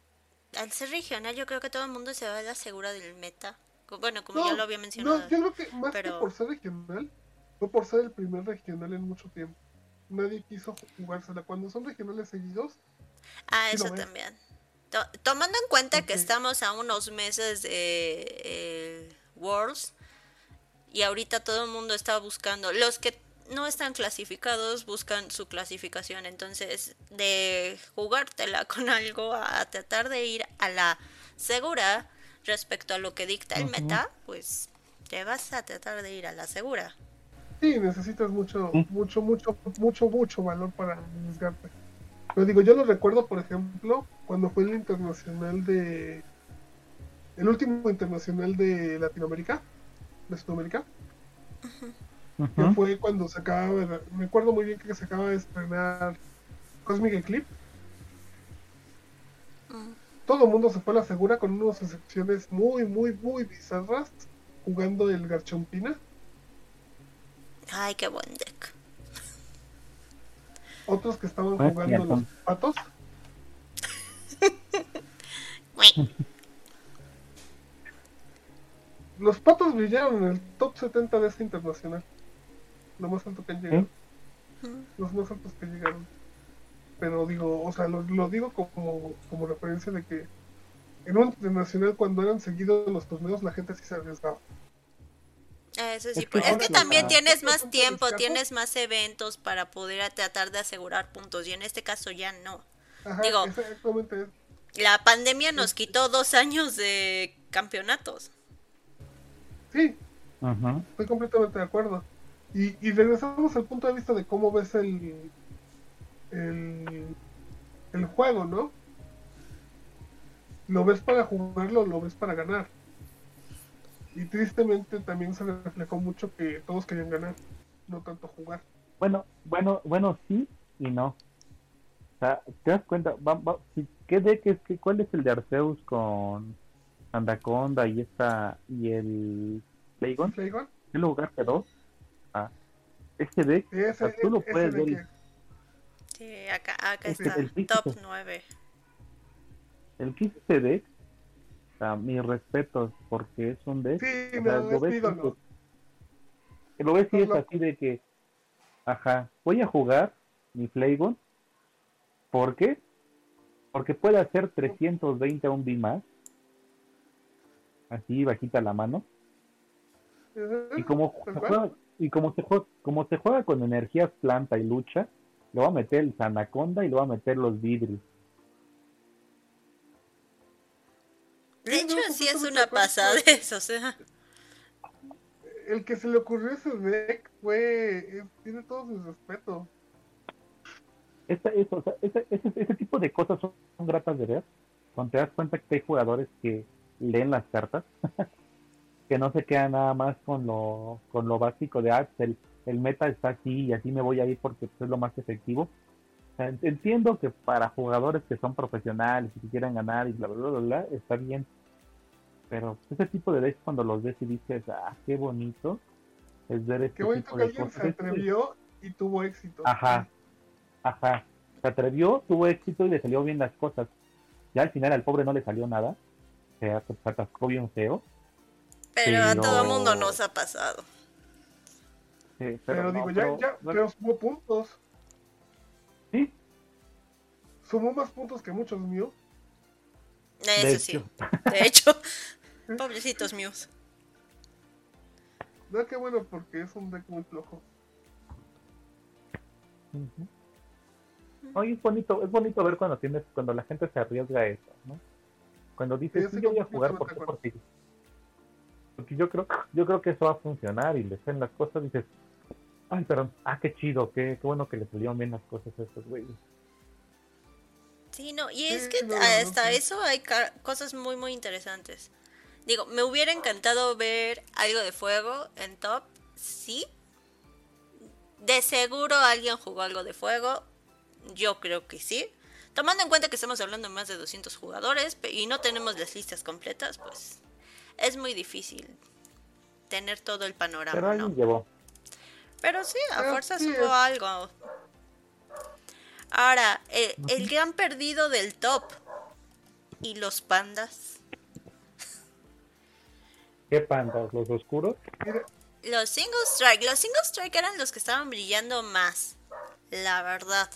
al ser regional yo creo que todo el mundo se va a la segura del meta. Bueno, como ya No, lo había mencionado. No, yo creo que más pero- que por ser regional, fue por ser el primer regional en mucho tiempo. Nadie quiso jugársela. Cuando son regionales seguidos, Ah, Sí eso también. To- tomando en cuenta que estamos a unos meses de eh, Worlds y ahorita todo el mundo está buscando, los que no están clasificados buscan su clasificación, entonces de jugártela con algo a tratar de ir a la segura respecto a lo que dicta el meta, pues te vas a tratar de ir a la segura. sí, necesitas mucho, Sí. mucho, mucho, mucho, mucho valor para arriesgarte. Pero digo, yo lo recuerdo, por ejemplo, cuando fue el internacional de. El último internacional de Latinoamérica, de Sudamérica, que fue cuando se acaba de. Me acuerdo muy bien que se acaba de estrenar Cosmic Eclipse. Mm. todo el mundo se fue a la segura con unas excepciones muy, muy, muy bizarras jugando el Garchompina. Ay, qué buen deck. Otros que estaban Pues, jugando los patos. Los patos brillaron en el top 70 de este internacional. Lo más alto que han llegado. Los más altos que llegaron. Pero digo, o sea, lo, lo digo como, como referencia de que en un internacional cuando eran seguidos los torneos la gente sí se arriesgaba. Eso sí, Es que pero es ahora que la- también tienes ¿Otro más tiempo, tienes más eventos para poder tratar de asegurar puntos y en este caso ya no. Ajá, Digo- exactamente. La pandemia nos quitó dos años de campeonatos. Sí. Estoy completamente de acuerdo. Y, y regresamos al punto de vista de cómo ves el, el, el juego, ¿no? ¿Lo ves para jugarlo o lo ves para ganar? Y tristemente también se reflejó mucho que todos querían ganar, no tanto jugar. Bueno, bueno, bueno, sí y no. O sea, ¿te das cuenta? Va- va- ¿Qué deck es? que- ¿Cuál es el de Arceus con Anaconda y esta y el Playgon? Flagon, ¿Qué lo jugaste dos? Deck, ese, sea, tú lo puedes de ver. que- Sí, acá, acá Este, está, el top 9. El que hizo este deck, o sea, mis respetos, porque es un deck. Sí, o sea, no, lo es ves dices- que lo ves y es así de que, ajá, voy a jugar mi Flaygon. ¿Por qué? Porque puede hacer 320 a un B más. Así bajita la mano. Y como juega, y como se juega, como se juega con energías planta y lucha, le va a meter el Sanaconda y le va a meter los vidrios. De hecho, no, sí es una pasada eso, o sea. El que se le ocurrió ese deck fue. tiene todo su respeto. Esta, eso, o sea, ese, ese, ese tipo de cosas son, son gratas de ver. Cuando te das cuenta que hay jugadores que leen las cartas, que no se quedan nada más con lo, con lo básico de, ah, pues, el, el meta está así y así me voy a ir porque pues, es lo más efectivo. Entiendo que para jugadores que son profesionales y que quieran ganar y bla, bla, bla, bla, bla, está bien. Pero pues, ese tipo de decks cuando los ves y dices, ah, qué bonito es ver este Qué bonito tipo que de alguien cosas. se atrevió y tuvo éxito. Ajá, ajá. Se atrevió, tuvo éxito y le salió bien las cosas. Ya al final al pobre no le salió nada. Se atascó bien feo. Pero a todo mundo nos ha pasado. Sí, Pero, no, digo, pero- ya, ya, no- pero sumó puntos. Sí, Sumó más puntos que muchos míos. Eso de sí. hecho. De hecho, pobrecitos míos. No, qué bueno, porque es un deck muy flojo. Ujú. Oye, es bonito, es bonito ver cuando tienes, cuando la gente se arriesga a eso, ¿no? Cuando dices, sí, yo voy a jugar por completamente Porque yo creo, yo creo que eso va a funcionar y le hacen las cosas y dices, ay, perdón, ah, qué chido, qué, qué bueno que le salieron bien las cosas a estos güeyes. Sí, no, y Sí, es que no, no, hasta eso hay cosas muy, muy interesantes. Digo, me hubiera encantado ver algo de fuego en top, sí. De seguro alguien jugó algo de fuego, yo creo que sí. Tomando en cuenta que estamos hablando de más de 200 jugadores y no tenemos las listas completas, pues es muy difícil tener todo el Pero panorama, ¿no? alguien llevó. Pero sí, a Pero fuerzas sí hubo es- algo. Ahora, eh, el gran perdido del top. ¿Y los pandas? ¿Qué pandas? ¿Los oscuros? Los single strike. Los single strike eran los que estaban brillando más. La verdad.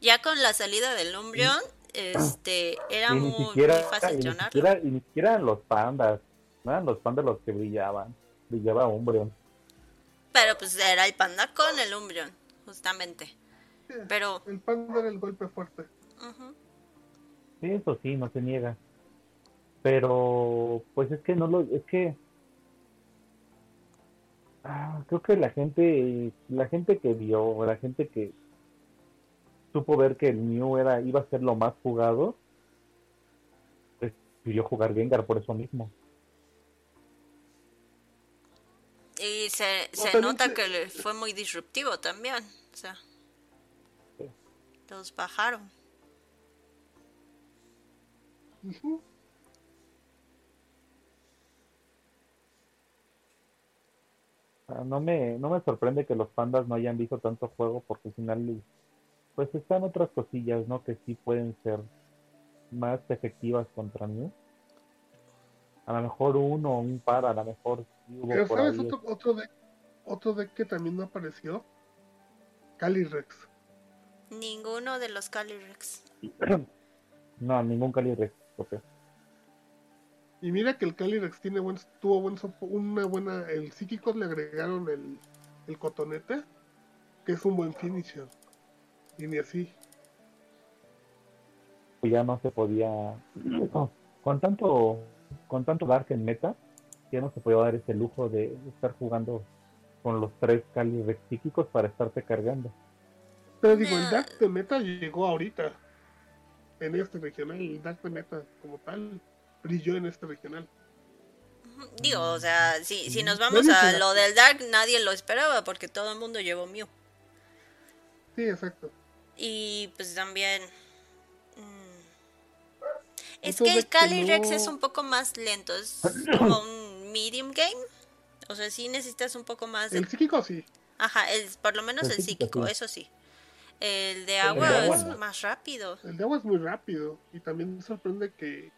Ya con la salida del Umbreon, este, era muy, siquiera, muy fácil y ni llenarlo. siquiera, y ni siquiera los pandas. No eran los pandas los que brillaban. Brillaba Umbreon. Pero pues era el panda con el Umbreon, justamente. Pero, el panda era el golpe fuerte. Sí, eso sí, no se niega. Pero, pues es que no lo, es que ah, creo que la gente, la gente que vio, la gente que supo ver que el Mew era, iba a ser lo más jugado, pues prefirió jugar Gengar por eso mismo. Y se, se nota se- que fue muy disruptivo también. O sea, Sí. los bajaron. No me, no me sorprende que los pandas no hayan visto tanto juego porque al final pues están otras cosillas, ¿no? Que sí pueden ser más efectivas contra mí. A lo mejor uno o un par, a lo mejor Pero ¿sabes otro, otro deck? Otro deck que también no apareció. Calyrex. Ninguno de los Calyrex. No, ningún Calyrex. ok. Y mira que el Calyrex tiene buen, tuvo buen una buena. El psíquico le agregaron el, el cotonete, que es un buen finisher. Y ni así. Pues ya no se podía. Con tanto, con tanto Dark en meta, ya no se podía dar ese lujo de estar jugando con los tres Calyrex psíquicos para estarte cargando. Pero digo, el. Dark de Meta llegó ahorita. En este regional, el Dark de Meta como tal brilló en este regional. Digo, o sea, si, si nos vamos Nadie a lo del Dark, nadie lo esperaba porque todo el mundo llevó Mew. Sí, exacto. Y pues también... mm, Es que el Calyrex no- es un poco más lento, es como un medium game. O sea, sí necesitas un poco más de... El psíquico sí. Ajá, el, por lo menos El el psíquico, psíquico, sí. eso sí. El de de agua es no. más rápido. El de agua es muy rápido. Y también me sorprende que,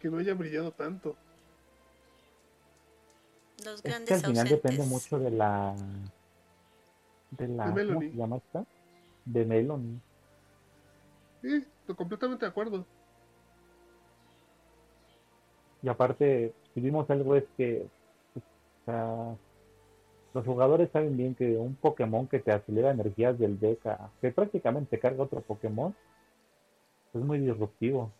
que no haya brillado tanto. Los Es que grandes al final ausentes. depende mucho de la. De la. De ¿Cómo Melanie. se llama esta? De Melon. Sí, estoy completamente de acuerdo. Y aparte, si vimos algo es que. o sea, los jugadores saben bien que un Pokémon que te acelera energías del deck, a- que prácticamente carga otro Pokémon, es muy disruptivo.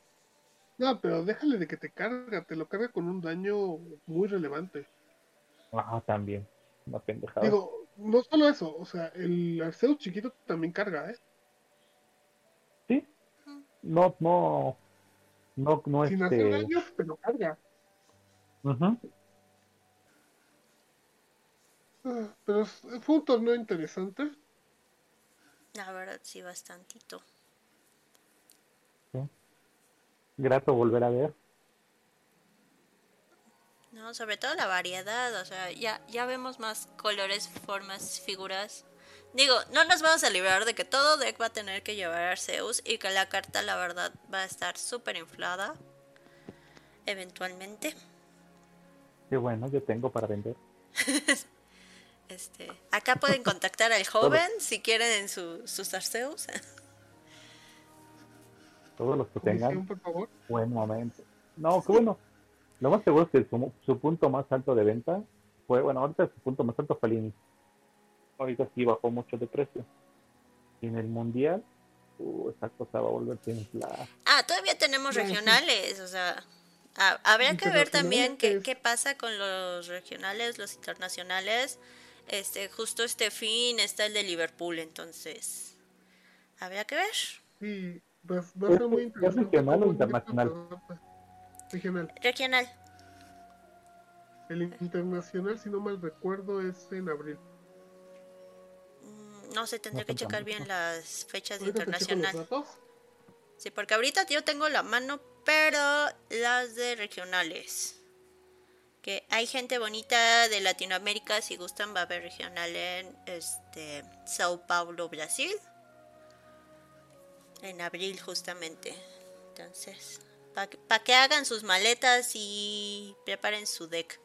No, pero déjale de que te carga, te lo carga con un daño muy relevante. Ah, también. Una pendejada. Digo, no solo eso, o sea, el Arceus chiquito también carga, ¿eh? sí. No, no. No, no Sin hacer este. daño, pero carga. Ah, Pero es- fue un torneo interesante. La verdad, sí, bastantito. Grato volver a ver. No, sobre todo la variedad, o sea, ya, ya vemos más colores, formas, figuras. Digo, no nos vamos a librar de que todo deck va a tener que llevar Arceus y que la carta, la verdad, va a estar súper inflada. Eventualmente. Qué bueno, yo tengo para vender. Este, acá pueden contactar al joven si quieren su, sus Arceus. Todos los que tengan. Por favor. Buen momento. No, qué bueno. Lo más seguro es que su, su punto más alto de venta fue, bueno, ahorita su punto más alto fue el inicio. Ahorita sí bajó mucho de precio. Y en el mundial, uh, esa cosa va a volverse a inflar. Ah, todavía tenemos regionales, o sea, ha- habría que ver también qué, qué pasa con los regionales, los internacionales. Este, justo este fin está el de Liverpool, entonces habría que ver. Sí, va, va a ser muy ¿Es interesante. regional o internacional? Regional. Regional. El internacional, si no mal recuerdo, es en abril. Mm, No sé, tendría No que checar bien las fechas de internacional. Sí, porque ahorita yo tengo la mano, pero las de regionales. Que hay gente bonita de Latinoamérica, si gustan va a haber regional en este Sao Paulo, Brasil. En abril justamente. Entonces, para que hagan sus maletas y preparen su deck.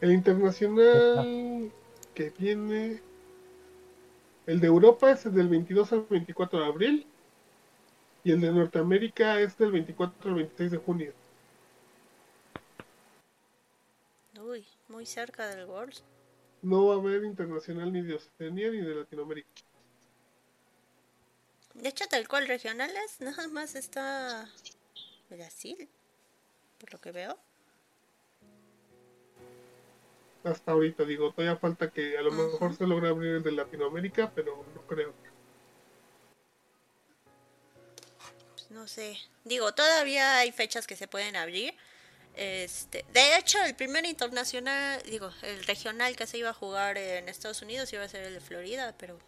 El internacional que viene. El de Europa es del 22 al 24 de abril. Y el de Norteamérica es del 24 al 26 de junio. Uy, muy cerca del World. No va a haber internacional ni de Oceanía ni de Latinoamérica. De hecho, tal cual regionales, nada más está Brasil, por lo que veo. Hasta ahorita, digo, todavía falta que a lo mejor se logre abrir el de Latinoamérica, pero no creo. No sé. Digo, todavía hay fechas que se pueden abrir. Este, de hecho, el primer internacional, digo, el regional que se iba a jugar en Estados Unidos iba a ser el de Florida, pero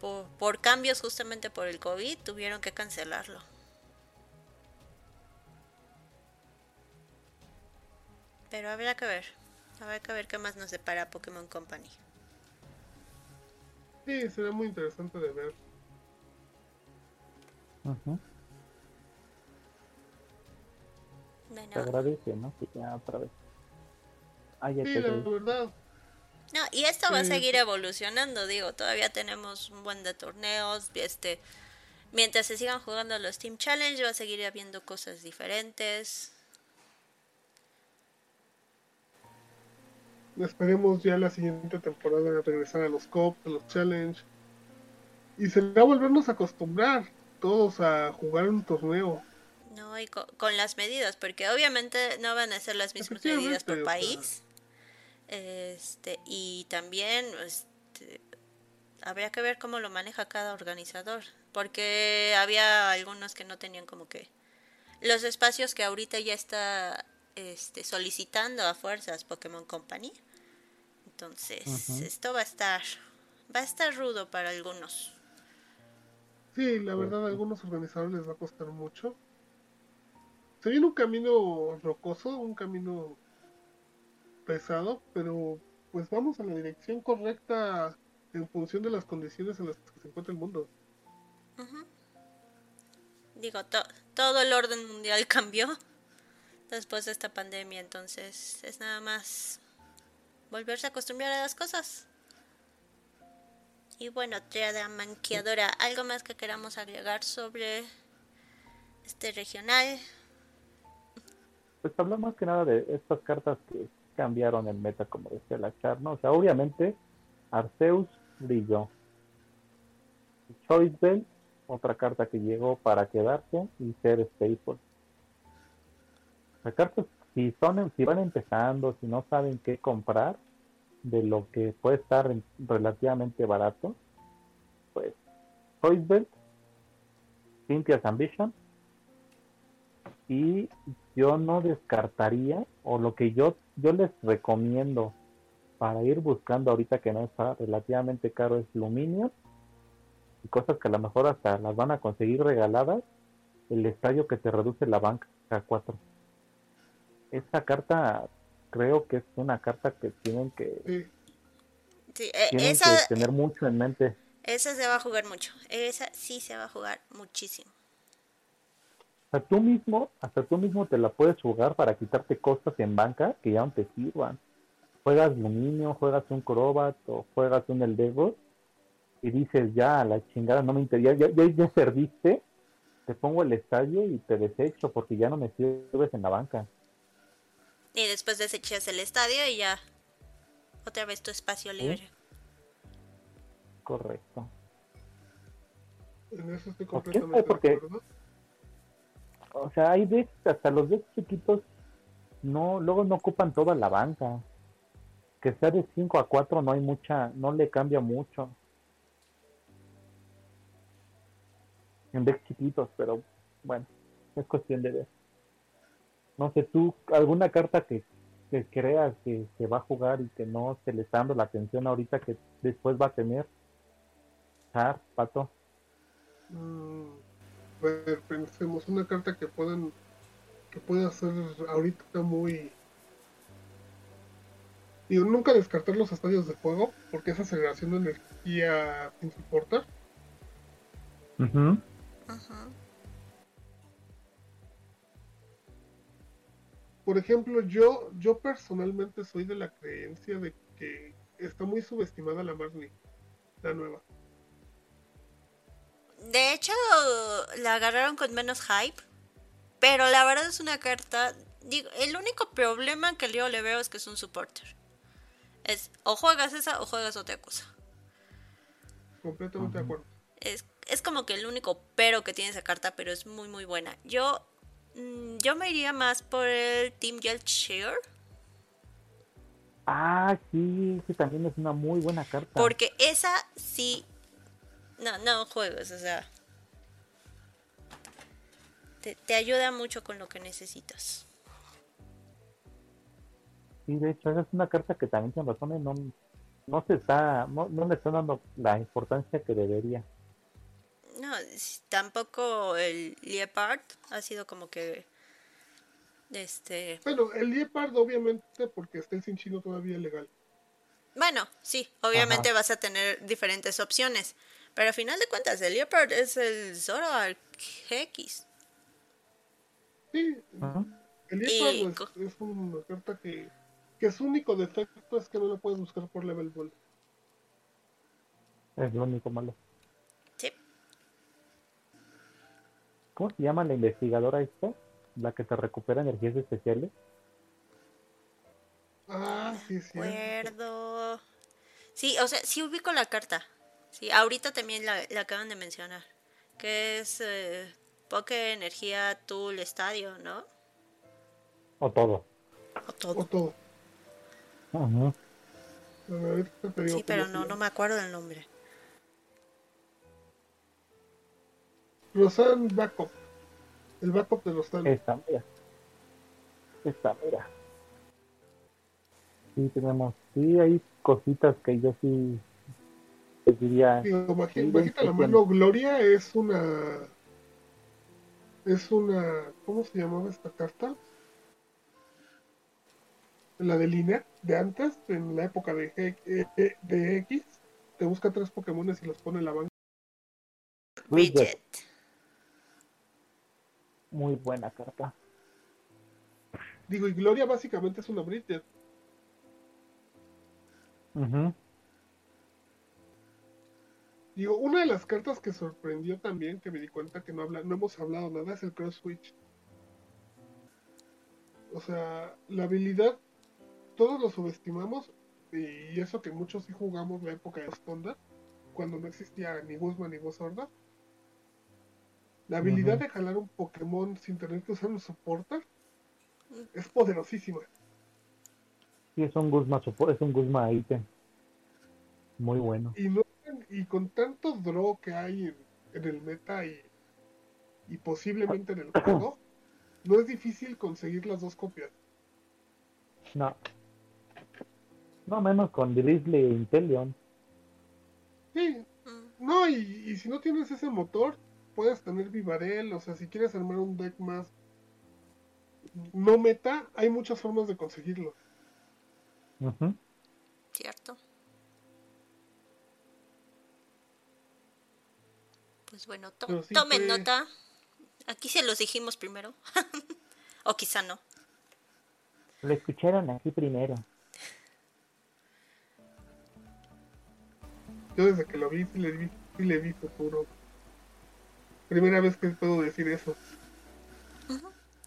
por, cambios justamente por el COVID tuvieron que cancelarlo. Pero habrá que ver. Habrá que ver qué más nos depara Pokémon Company. Sí, será muy interesante de ver. Te agradece, ¿no? Que ya otra vez. Ah, sí, la verdad. No, y esto va a seguir evolucionando, digo, todavía tenemos un buen de torneos, este, mientras se sigan jugando los Team Challenge va a seguir habiendo cosas diferentes. Esperemos ya la siguiente temporada regresar a los COP, a los Challenge. Y se va a volvernos a acostumbrar todos a jugar un torneo. No, y con, las medidas, porque obviamente no van a ser las mismas medidas por país. Este, y también este, habría que ver cómo lo maneja cada organizador, porque había algunos que no tenían como que los espacios que ahorita ya está este, solicitando a fuerzas Pokémon Company. Entonces, esto va a estar va a estar rudo para algunos. Sí, la verdad a algunos organizadores les va a costar mucho. Se viene un camino rocoso, un camino pesado, pero pues vamos a la dirección correcta en función de las condiciones en las que se encuentra el mundo. Digo, todo el orden mundial cambió después de esta pandemia, entonces es nada más volverse a acostumbrar a las cosas. Y bueno, triada manqueadora, ¿algo más que queramos agregar sobre este regional? Pues habla más que nada de estas cartas que cambiaron el meta, como decía la char, ¿no? O sea, obviamente Arceus brilló. Choice Bell, otra carta que llegó para quedarse y ser staple. Las cartas, si, son, si van empezando, si no saben qué comprar, de lo que puede estar relativamente barato, pues Choice Bell, Cynthia's Ambition, y yo no descartaría, o lo que yo, yo les recomiendo para ir buscando ahorita que no está relativamente caro es Luminio y cosas que a lo mejor hasta las van a conseguir regaladas, el estadio que te reduce la banca a 4. Esta carta creo que es una carta que tienen que, sí. Eh, tener mucho en mente. Esa se va a jugar mucho, esa sí se va a jugar muchísimo. O tú mismo, hasta tú mismo te la puedes jugar para quitarte cosas en banca que ya no te sirvan. Juegas Luminio, juegas un Crobat o juegas un Eldego y dices, ya, la chingada no me interesa, ya, ya, ya perdiste, te pongo el estadio y te desecho porque ya no me sirves en la banca. Y después desechas el estadio y ya otra vez tu espacio libre. Correcto. En eso estoy completamente porque, o sea, hay decks, hasta los decks chiquitos, no, luego no ocupan toda la banca. Que sea de 5 a 4 no hay mucha, no le cambia mucho. En decks chiquitos, pero bueno, es cuestión de ver. No sé, tú, alguna carta que, que creas que se va a jugar y que no se le está dando la atención ahorita que después va a tener. Char, pato. Mm ver, pensemos, una carta que puedan que pueda ser ahorita muy digo, nunca descartar los estadios de fuego porque esa aceleración de energía sin soportar. Por ejemplo, yo, yo personalmente soy de la creencia de que está muy subestimada la Marnie, la nueva. De hecho, la agarraron con menos hype. Pero la verdad es una carta. Digo, el único problema que yo le veo es que es un supporter. Es o juegas esa o juegas otra cosa. Completamente de acuerdo. Es, es como que el único pero que tiene esa carta, pero es muy muy buena. Yo yo me iría más por el Team Yeltshire. Ah, sí, que también es una muy buena carta. Porque esa sí. No, no juegos, o sea. Te, te ayuda mucho con lo que necesitas. Sí, de hecho, esa es una carta que también tiene razón, ¿eh? no, no se está, no, no le está dando la importancia que debería. No, tampoco el Leopard ha sido como que. Este. Bueno, el Leopard obviamente porque está el sin chino todavía legal. Bueno, sí, obviamente vas a tener diferentes opciones. Pero al final de cuentas, el Leopard es el Zoroark X. Sí, el Leopard es una carta que, que su único defecto es que no la puedes buscar por level ball. Es lo único malo. ¿Cómo se llama la investigadora esta? La que te recupera energías especiales. Ah, sí, sí. Acuerdo. Sí, o sea, sí ubico la carta. Sí, ahorita también la, la acaban de mencionar. Que es eh, Poke Energía Tool Estadio, ¿no? O todo. O O todo. todo. Ujú. A ver, ahorita te digo Sí, pero se no, no me acuerdo del nombre. Rosan Backup. El backup de Rosan. Esta, mira. Esta, mira. Sí, tenemos. Sí, hay cositas que yo sí les diría. Digo, baji- Sí, bajita la mano, Gloria es una. Es una. ¿Cómo se llamaba esta carta? La de línea, de antes, en la época de, G- eh, eh, de X. Te busca tres Pokémones y los pone en la banca. Bridget. Muy buena carta. Digo, y Gloria básicamente es una Bridget. Digo, una de las cartas que sorprendió también, que me di cuenta que no, habla, no hemos hablado nada, es el Cross Switch. O sea, la habilidad, todos lo subestimamos, y eso que muchos sí jugamos la época de Stonda, cuando no existía ni Guzman ni voz sorda. La habilidad de jalar un Pokémon sin tener que usar un soporter es poderosísima. Sí, es un Guzma, es un Guzma ítem. Muy bueno. Y, no, y con tanto draw que hay en, en el meta y, y posiblemente en el juego, no es difícil conseguir las dos copias. No. No menos con Drizzly e Inteleon. Sí, Mm, no, y, y si no tienes ese motor, puedes tener Vivarel, o sea, si quieres armar un deck más no meta, hay muchas formas de conseguirlo. Cierto. Pues bueno, to- sí tomen fue- nota. Aquí se los dijimos primero. o quizá no. Lo escucharon aquí primero. Yo desde que lo vi, sí le vi, sí le vi futuro. Primera vez que puedo decir eso.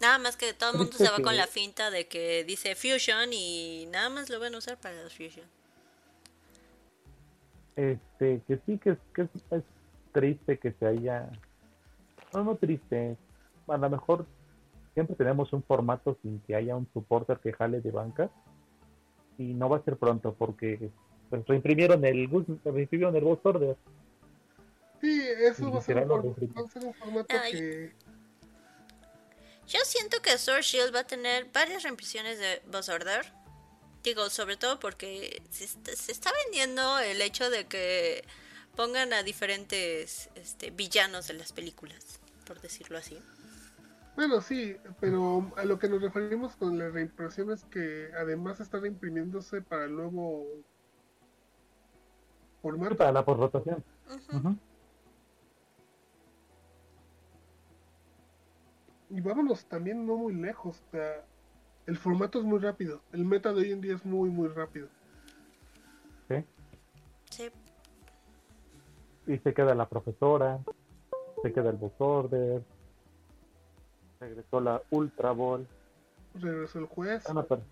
Nada más que todo el mundo se va con la finta de que dice Fusion y nada más lo van a usar para los Fusion. Este, que sí, que, es, que es, es triste que se haya. No, no triste. A lo mejor siempre tenemos un formato sin que haya un supporter que jale de banca. Y no va a ser pronto porque pues, reimprimieron el Gus- reimprimieron el Ghost Order. Sí, eso va a ser un, formato, repito. va a ser un formato Ay. que Yo siento que Sword Shield va a tener varias reimpresiones de Boss Order. Digo, sobre todo porque se está, se está vendiendo el hecho de que pongan a diferentes este, villanos de las películas, por decirlo así. Bueno, sí, pero a lo que nos referimos con la reimpresión es que además está reimprimiéndose para el nuevo Sí, formato. para la posrotación. Ujú. Ujú. Y vámonos también no muy lejos. O sea, el formato es muy rápido. El meta de hoy en día es muy, muy rápido. ¿Sí? Sí. Y se queda la profesora, se queda el boss order, regresó la Ultra Ball. Regresó el juez. Ah, no, pero-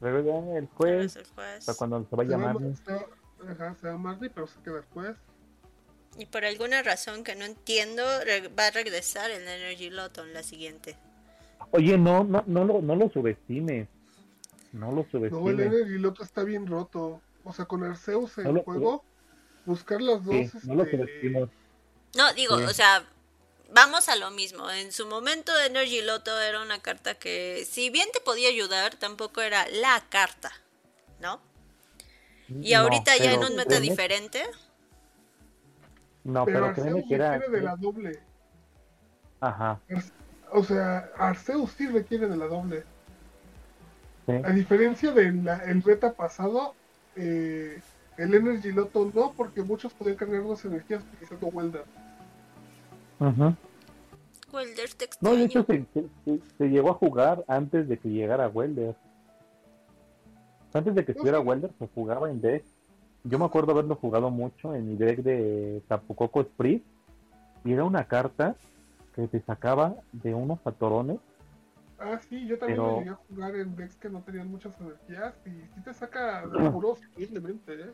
Regresa el juez, Eres el juez. cuando se va a Se va, llamar. se va- ajá, se va Marley, pero se queda el juez. Y por alguna razón que no entiendo, va a regresar el Energy Lotto en la siguiente. Oye, no, no, no, lo, no lo subestimes. No lo No, el subestimes. Energy Loto está bien roto. O sea, con Arceus en No lo- juego, buscar las dos. Sí, no lo este, subestimes. No, digo, Sí. o sea, vamos a lo mismo. En su momento Energy Lotto era una carta que, si bien te podía ayudar, tampoco era la carta, ¿no? Y No, ahorita ya en un meta diferente, No, pero pero créeme Arceus que era. requiere de la doble. Ajá. O sea, Arceus sí requiere de la doble. Sí. A diferencia del beta pasado, eh, el Energy Loto no, porque muchos podían cargar dos energías utilizando Welder. Ujú. Welder te No, de extraño. hecho se, se- se- se llegó a jugar antes de que llegara Welder. Antes de que estuviera Welder se jugaba en deck. Yo me acuerdo haberlo jugado mucho en mi deck de Tapu Koko Spree. Y era una carta que te sacaba de unos atorones. Ah, sí, yo también Pero- llegué a jugar en decks que no tenían muchas energías y sí te saca de puros simplemente, ¿eh?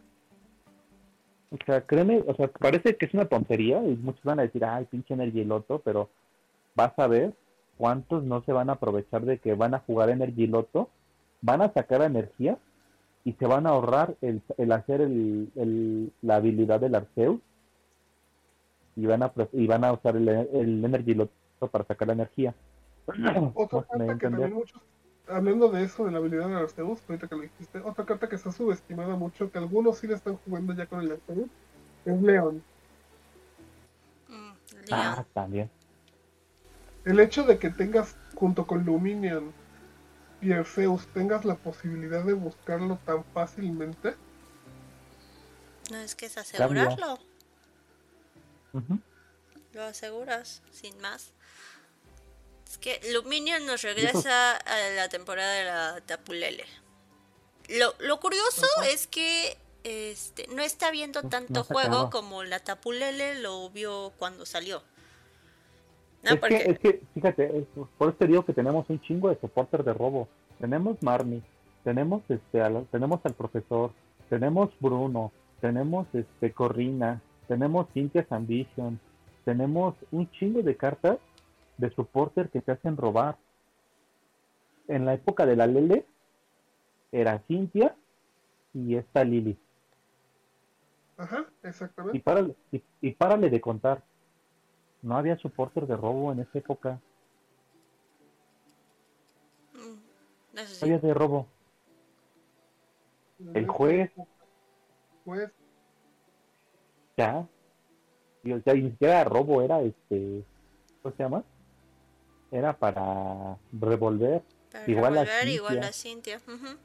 O sea, créeme, o sea, parece que es una tontería y muchos van a decir, ay, pinche Energy Loto, pero vas a ver cuántos no se van a aprovechar de que van a jugar Energy Loto, van a sacar energía y se van a ahorrar el, el hacer el, el- la habilidad del Arceus y van a, y van a usar el, el Energy Loto para sacar la energía. Otra me carta que también muchos, hablando de eso, de la habilidad de Arceus, ahorita que lo dijiste, otra carta que está subestimada mucho, que algunos sí la están jugando ya con el Arceus, es Leon. Mm, Ah, Leon. también. El hecho de que tengas, junto con Luminion y Arceus, tengas la posibilidad de buscarlo tan fácilmente, No es que es asegurarlo. Lo aseguras, sin más. Es que Luminion nos regresa a la temporada de la Tapulele. Lo, lo curioso es que este, no está viendo tanto no juego acaba. como la Tapulele lo vio cuando salió. No, es, porque que, es que, fíjate, es- por eso te digo que tenemos un chingo de soportes de robo. Tenemos Marnie, tenemos este, al, tenemos al profesor, tenemos Bruno, tenemos este Corrina, tenemos Cynthia's Ambition, tenemos un chingo de cartas de supporter que te hacen robar. En la época de la Lele era Cynthia y esta Lily. ajá, Y exactamente. párale, y, y párale de contar. No había supporter de robo en esa época. mm, eso No había de robo. el juez. Juez, Ya. Y, o sea, ni siquiera robo, era este. ¿Cómo se llama? Era para revolver. Para igual a revolver, igual Cynthia. a Cintia.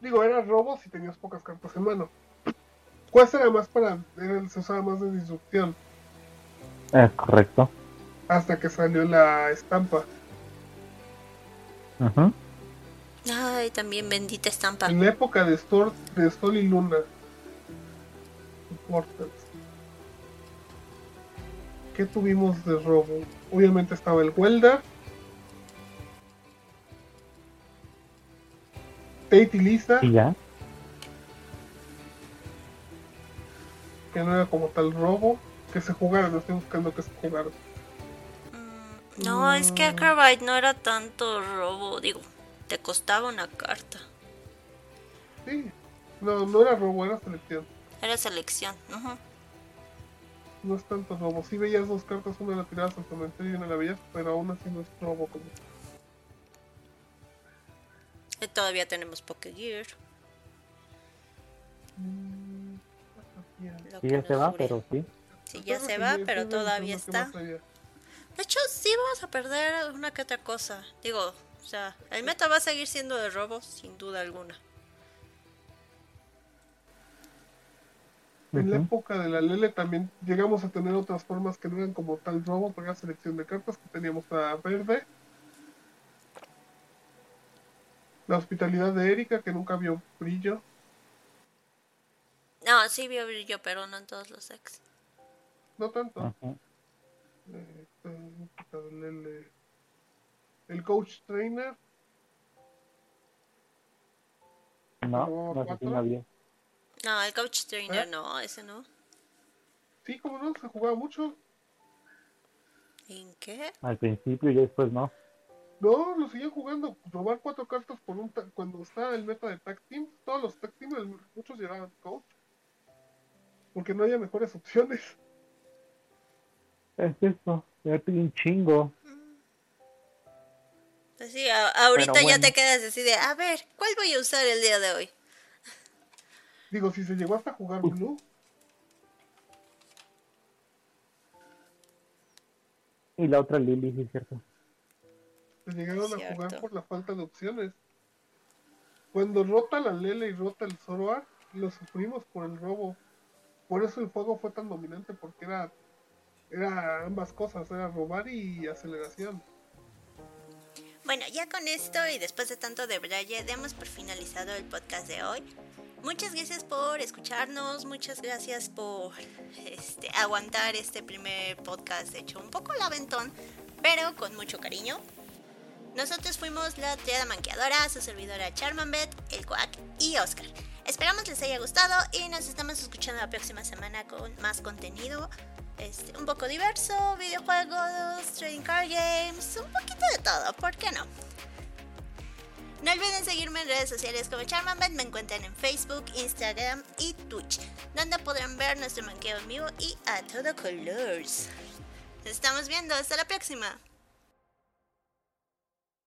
digo, era robo si tenías pocas cartas en mano. Juez era más para, era- se usaba más de disrupción, Es correcto. hasta que salió la estampa. Ujú. Ay, también bendita estampa. En la época de, Stor, de Sol y Luna. Portals. ¿Qué tuvimos de robo? Obviamente estaba el Welder. Tate y Lisa, Y ya. Que no era como tal robo. Que se jugara, no estoy buscando que se jugara. Mm, No, es que Acrobite no era tanto robo. Digo, te costaba una carta. Sí, no, no era robo, era selección. Era selección. No es tanto robo. Si veías dos cartas, una la tirabas al cementerio y una la veías, pero aún así no es robo. Como... Y todavía tenemos Pokegear. Mm, lo Sí, que ya se va, dure. pero sí. Sí, ya se va, pero todavía está. De hecho, sí vamos a perder una que otra cosa. Digo, o sea, el meta va a seguir siendo de robos, sin duda alguna. En la época de la Lele también llegamos a tener otras formas que no eran como tal robo, pero era selección de cartas, que teníamos a Verde. La hospitalidad de Erika, que nunca vio brillo. No, sí vio brillo, pero no en todos los decks. No tanto. Ajá. Eh, eh. El coach trainer, No, ¿Como no sé si cuatro? no había. No, el coach trainer ¿Eh? no, ese no. sí, como no, se jugaba mucho. ¿En qué? Al principio y después no. No, lo seguían jugando. Robar cuatro cartas por un ta- cuando está el meta de tag team. Todos los tag team, el- muchos llevaban coach. Porque no había mejores opciones. Es eso, ya te un chingo. Pues sí, a- ahorita ya te quedas así de, a ver, ¿cuál voy a usar el día de hoy? Digo, si se llegó hasta jugar Blue, Y la otra Lily, sí es cierto. se llegaron a jugar por la falta de opciones. Cuando rota la Lele y rota el Zoroark, lo sufrimos por el robo. Por eso el fuego fue tan dominante, porque era, era ambas cosas, era robar y aceleración. Bueno, ya con esto y después de tanto de Braille, demos por finalizado el podcast de hoy. Muchas gracias por escucharnos, muchas gracias por este, aguantar este primer podcast hecho un poco laventón, pero con mucho cariño. Nosotros fuimos la triada manqueadora, su servidora Charmanbet, el Quack y Oscar. Esperamos les haya gustado y nos estamos escuchando la próxima semana con más contenido. Este, un poco diverso, videojuegos, trading card games, un poquito de todo, ¿por qué no? No olviden seguirme en redes sociales como Charmanbet, me encuentran en Facebook, Instagram y Twitch, donde podrán ver nuestro manqueo en vivo y a todo colors. Nos estamos viendo, hasta la próxima.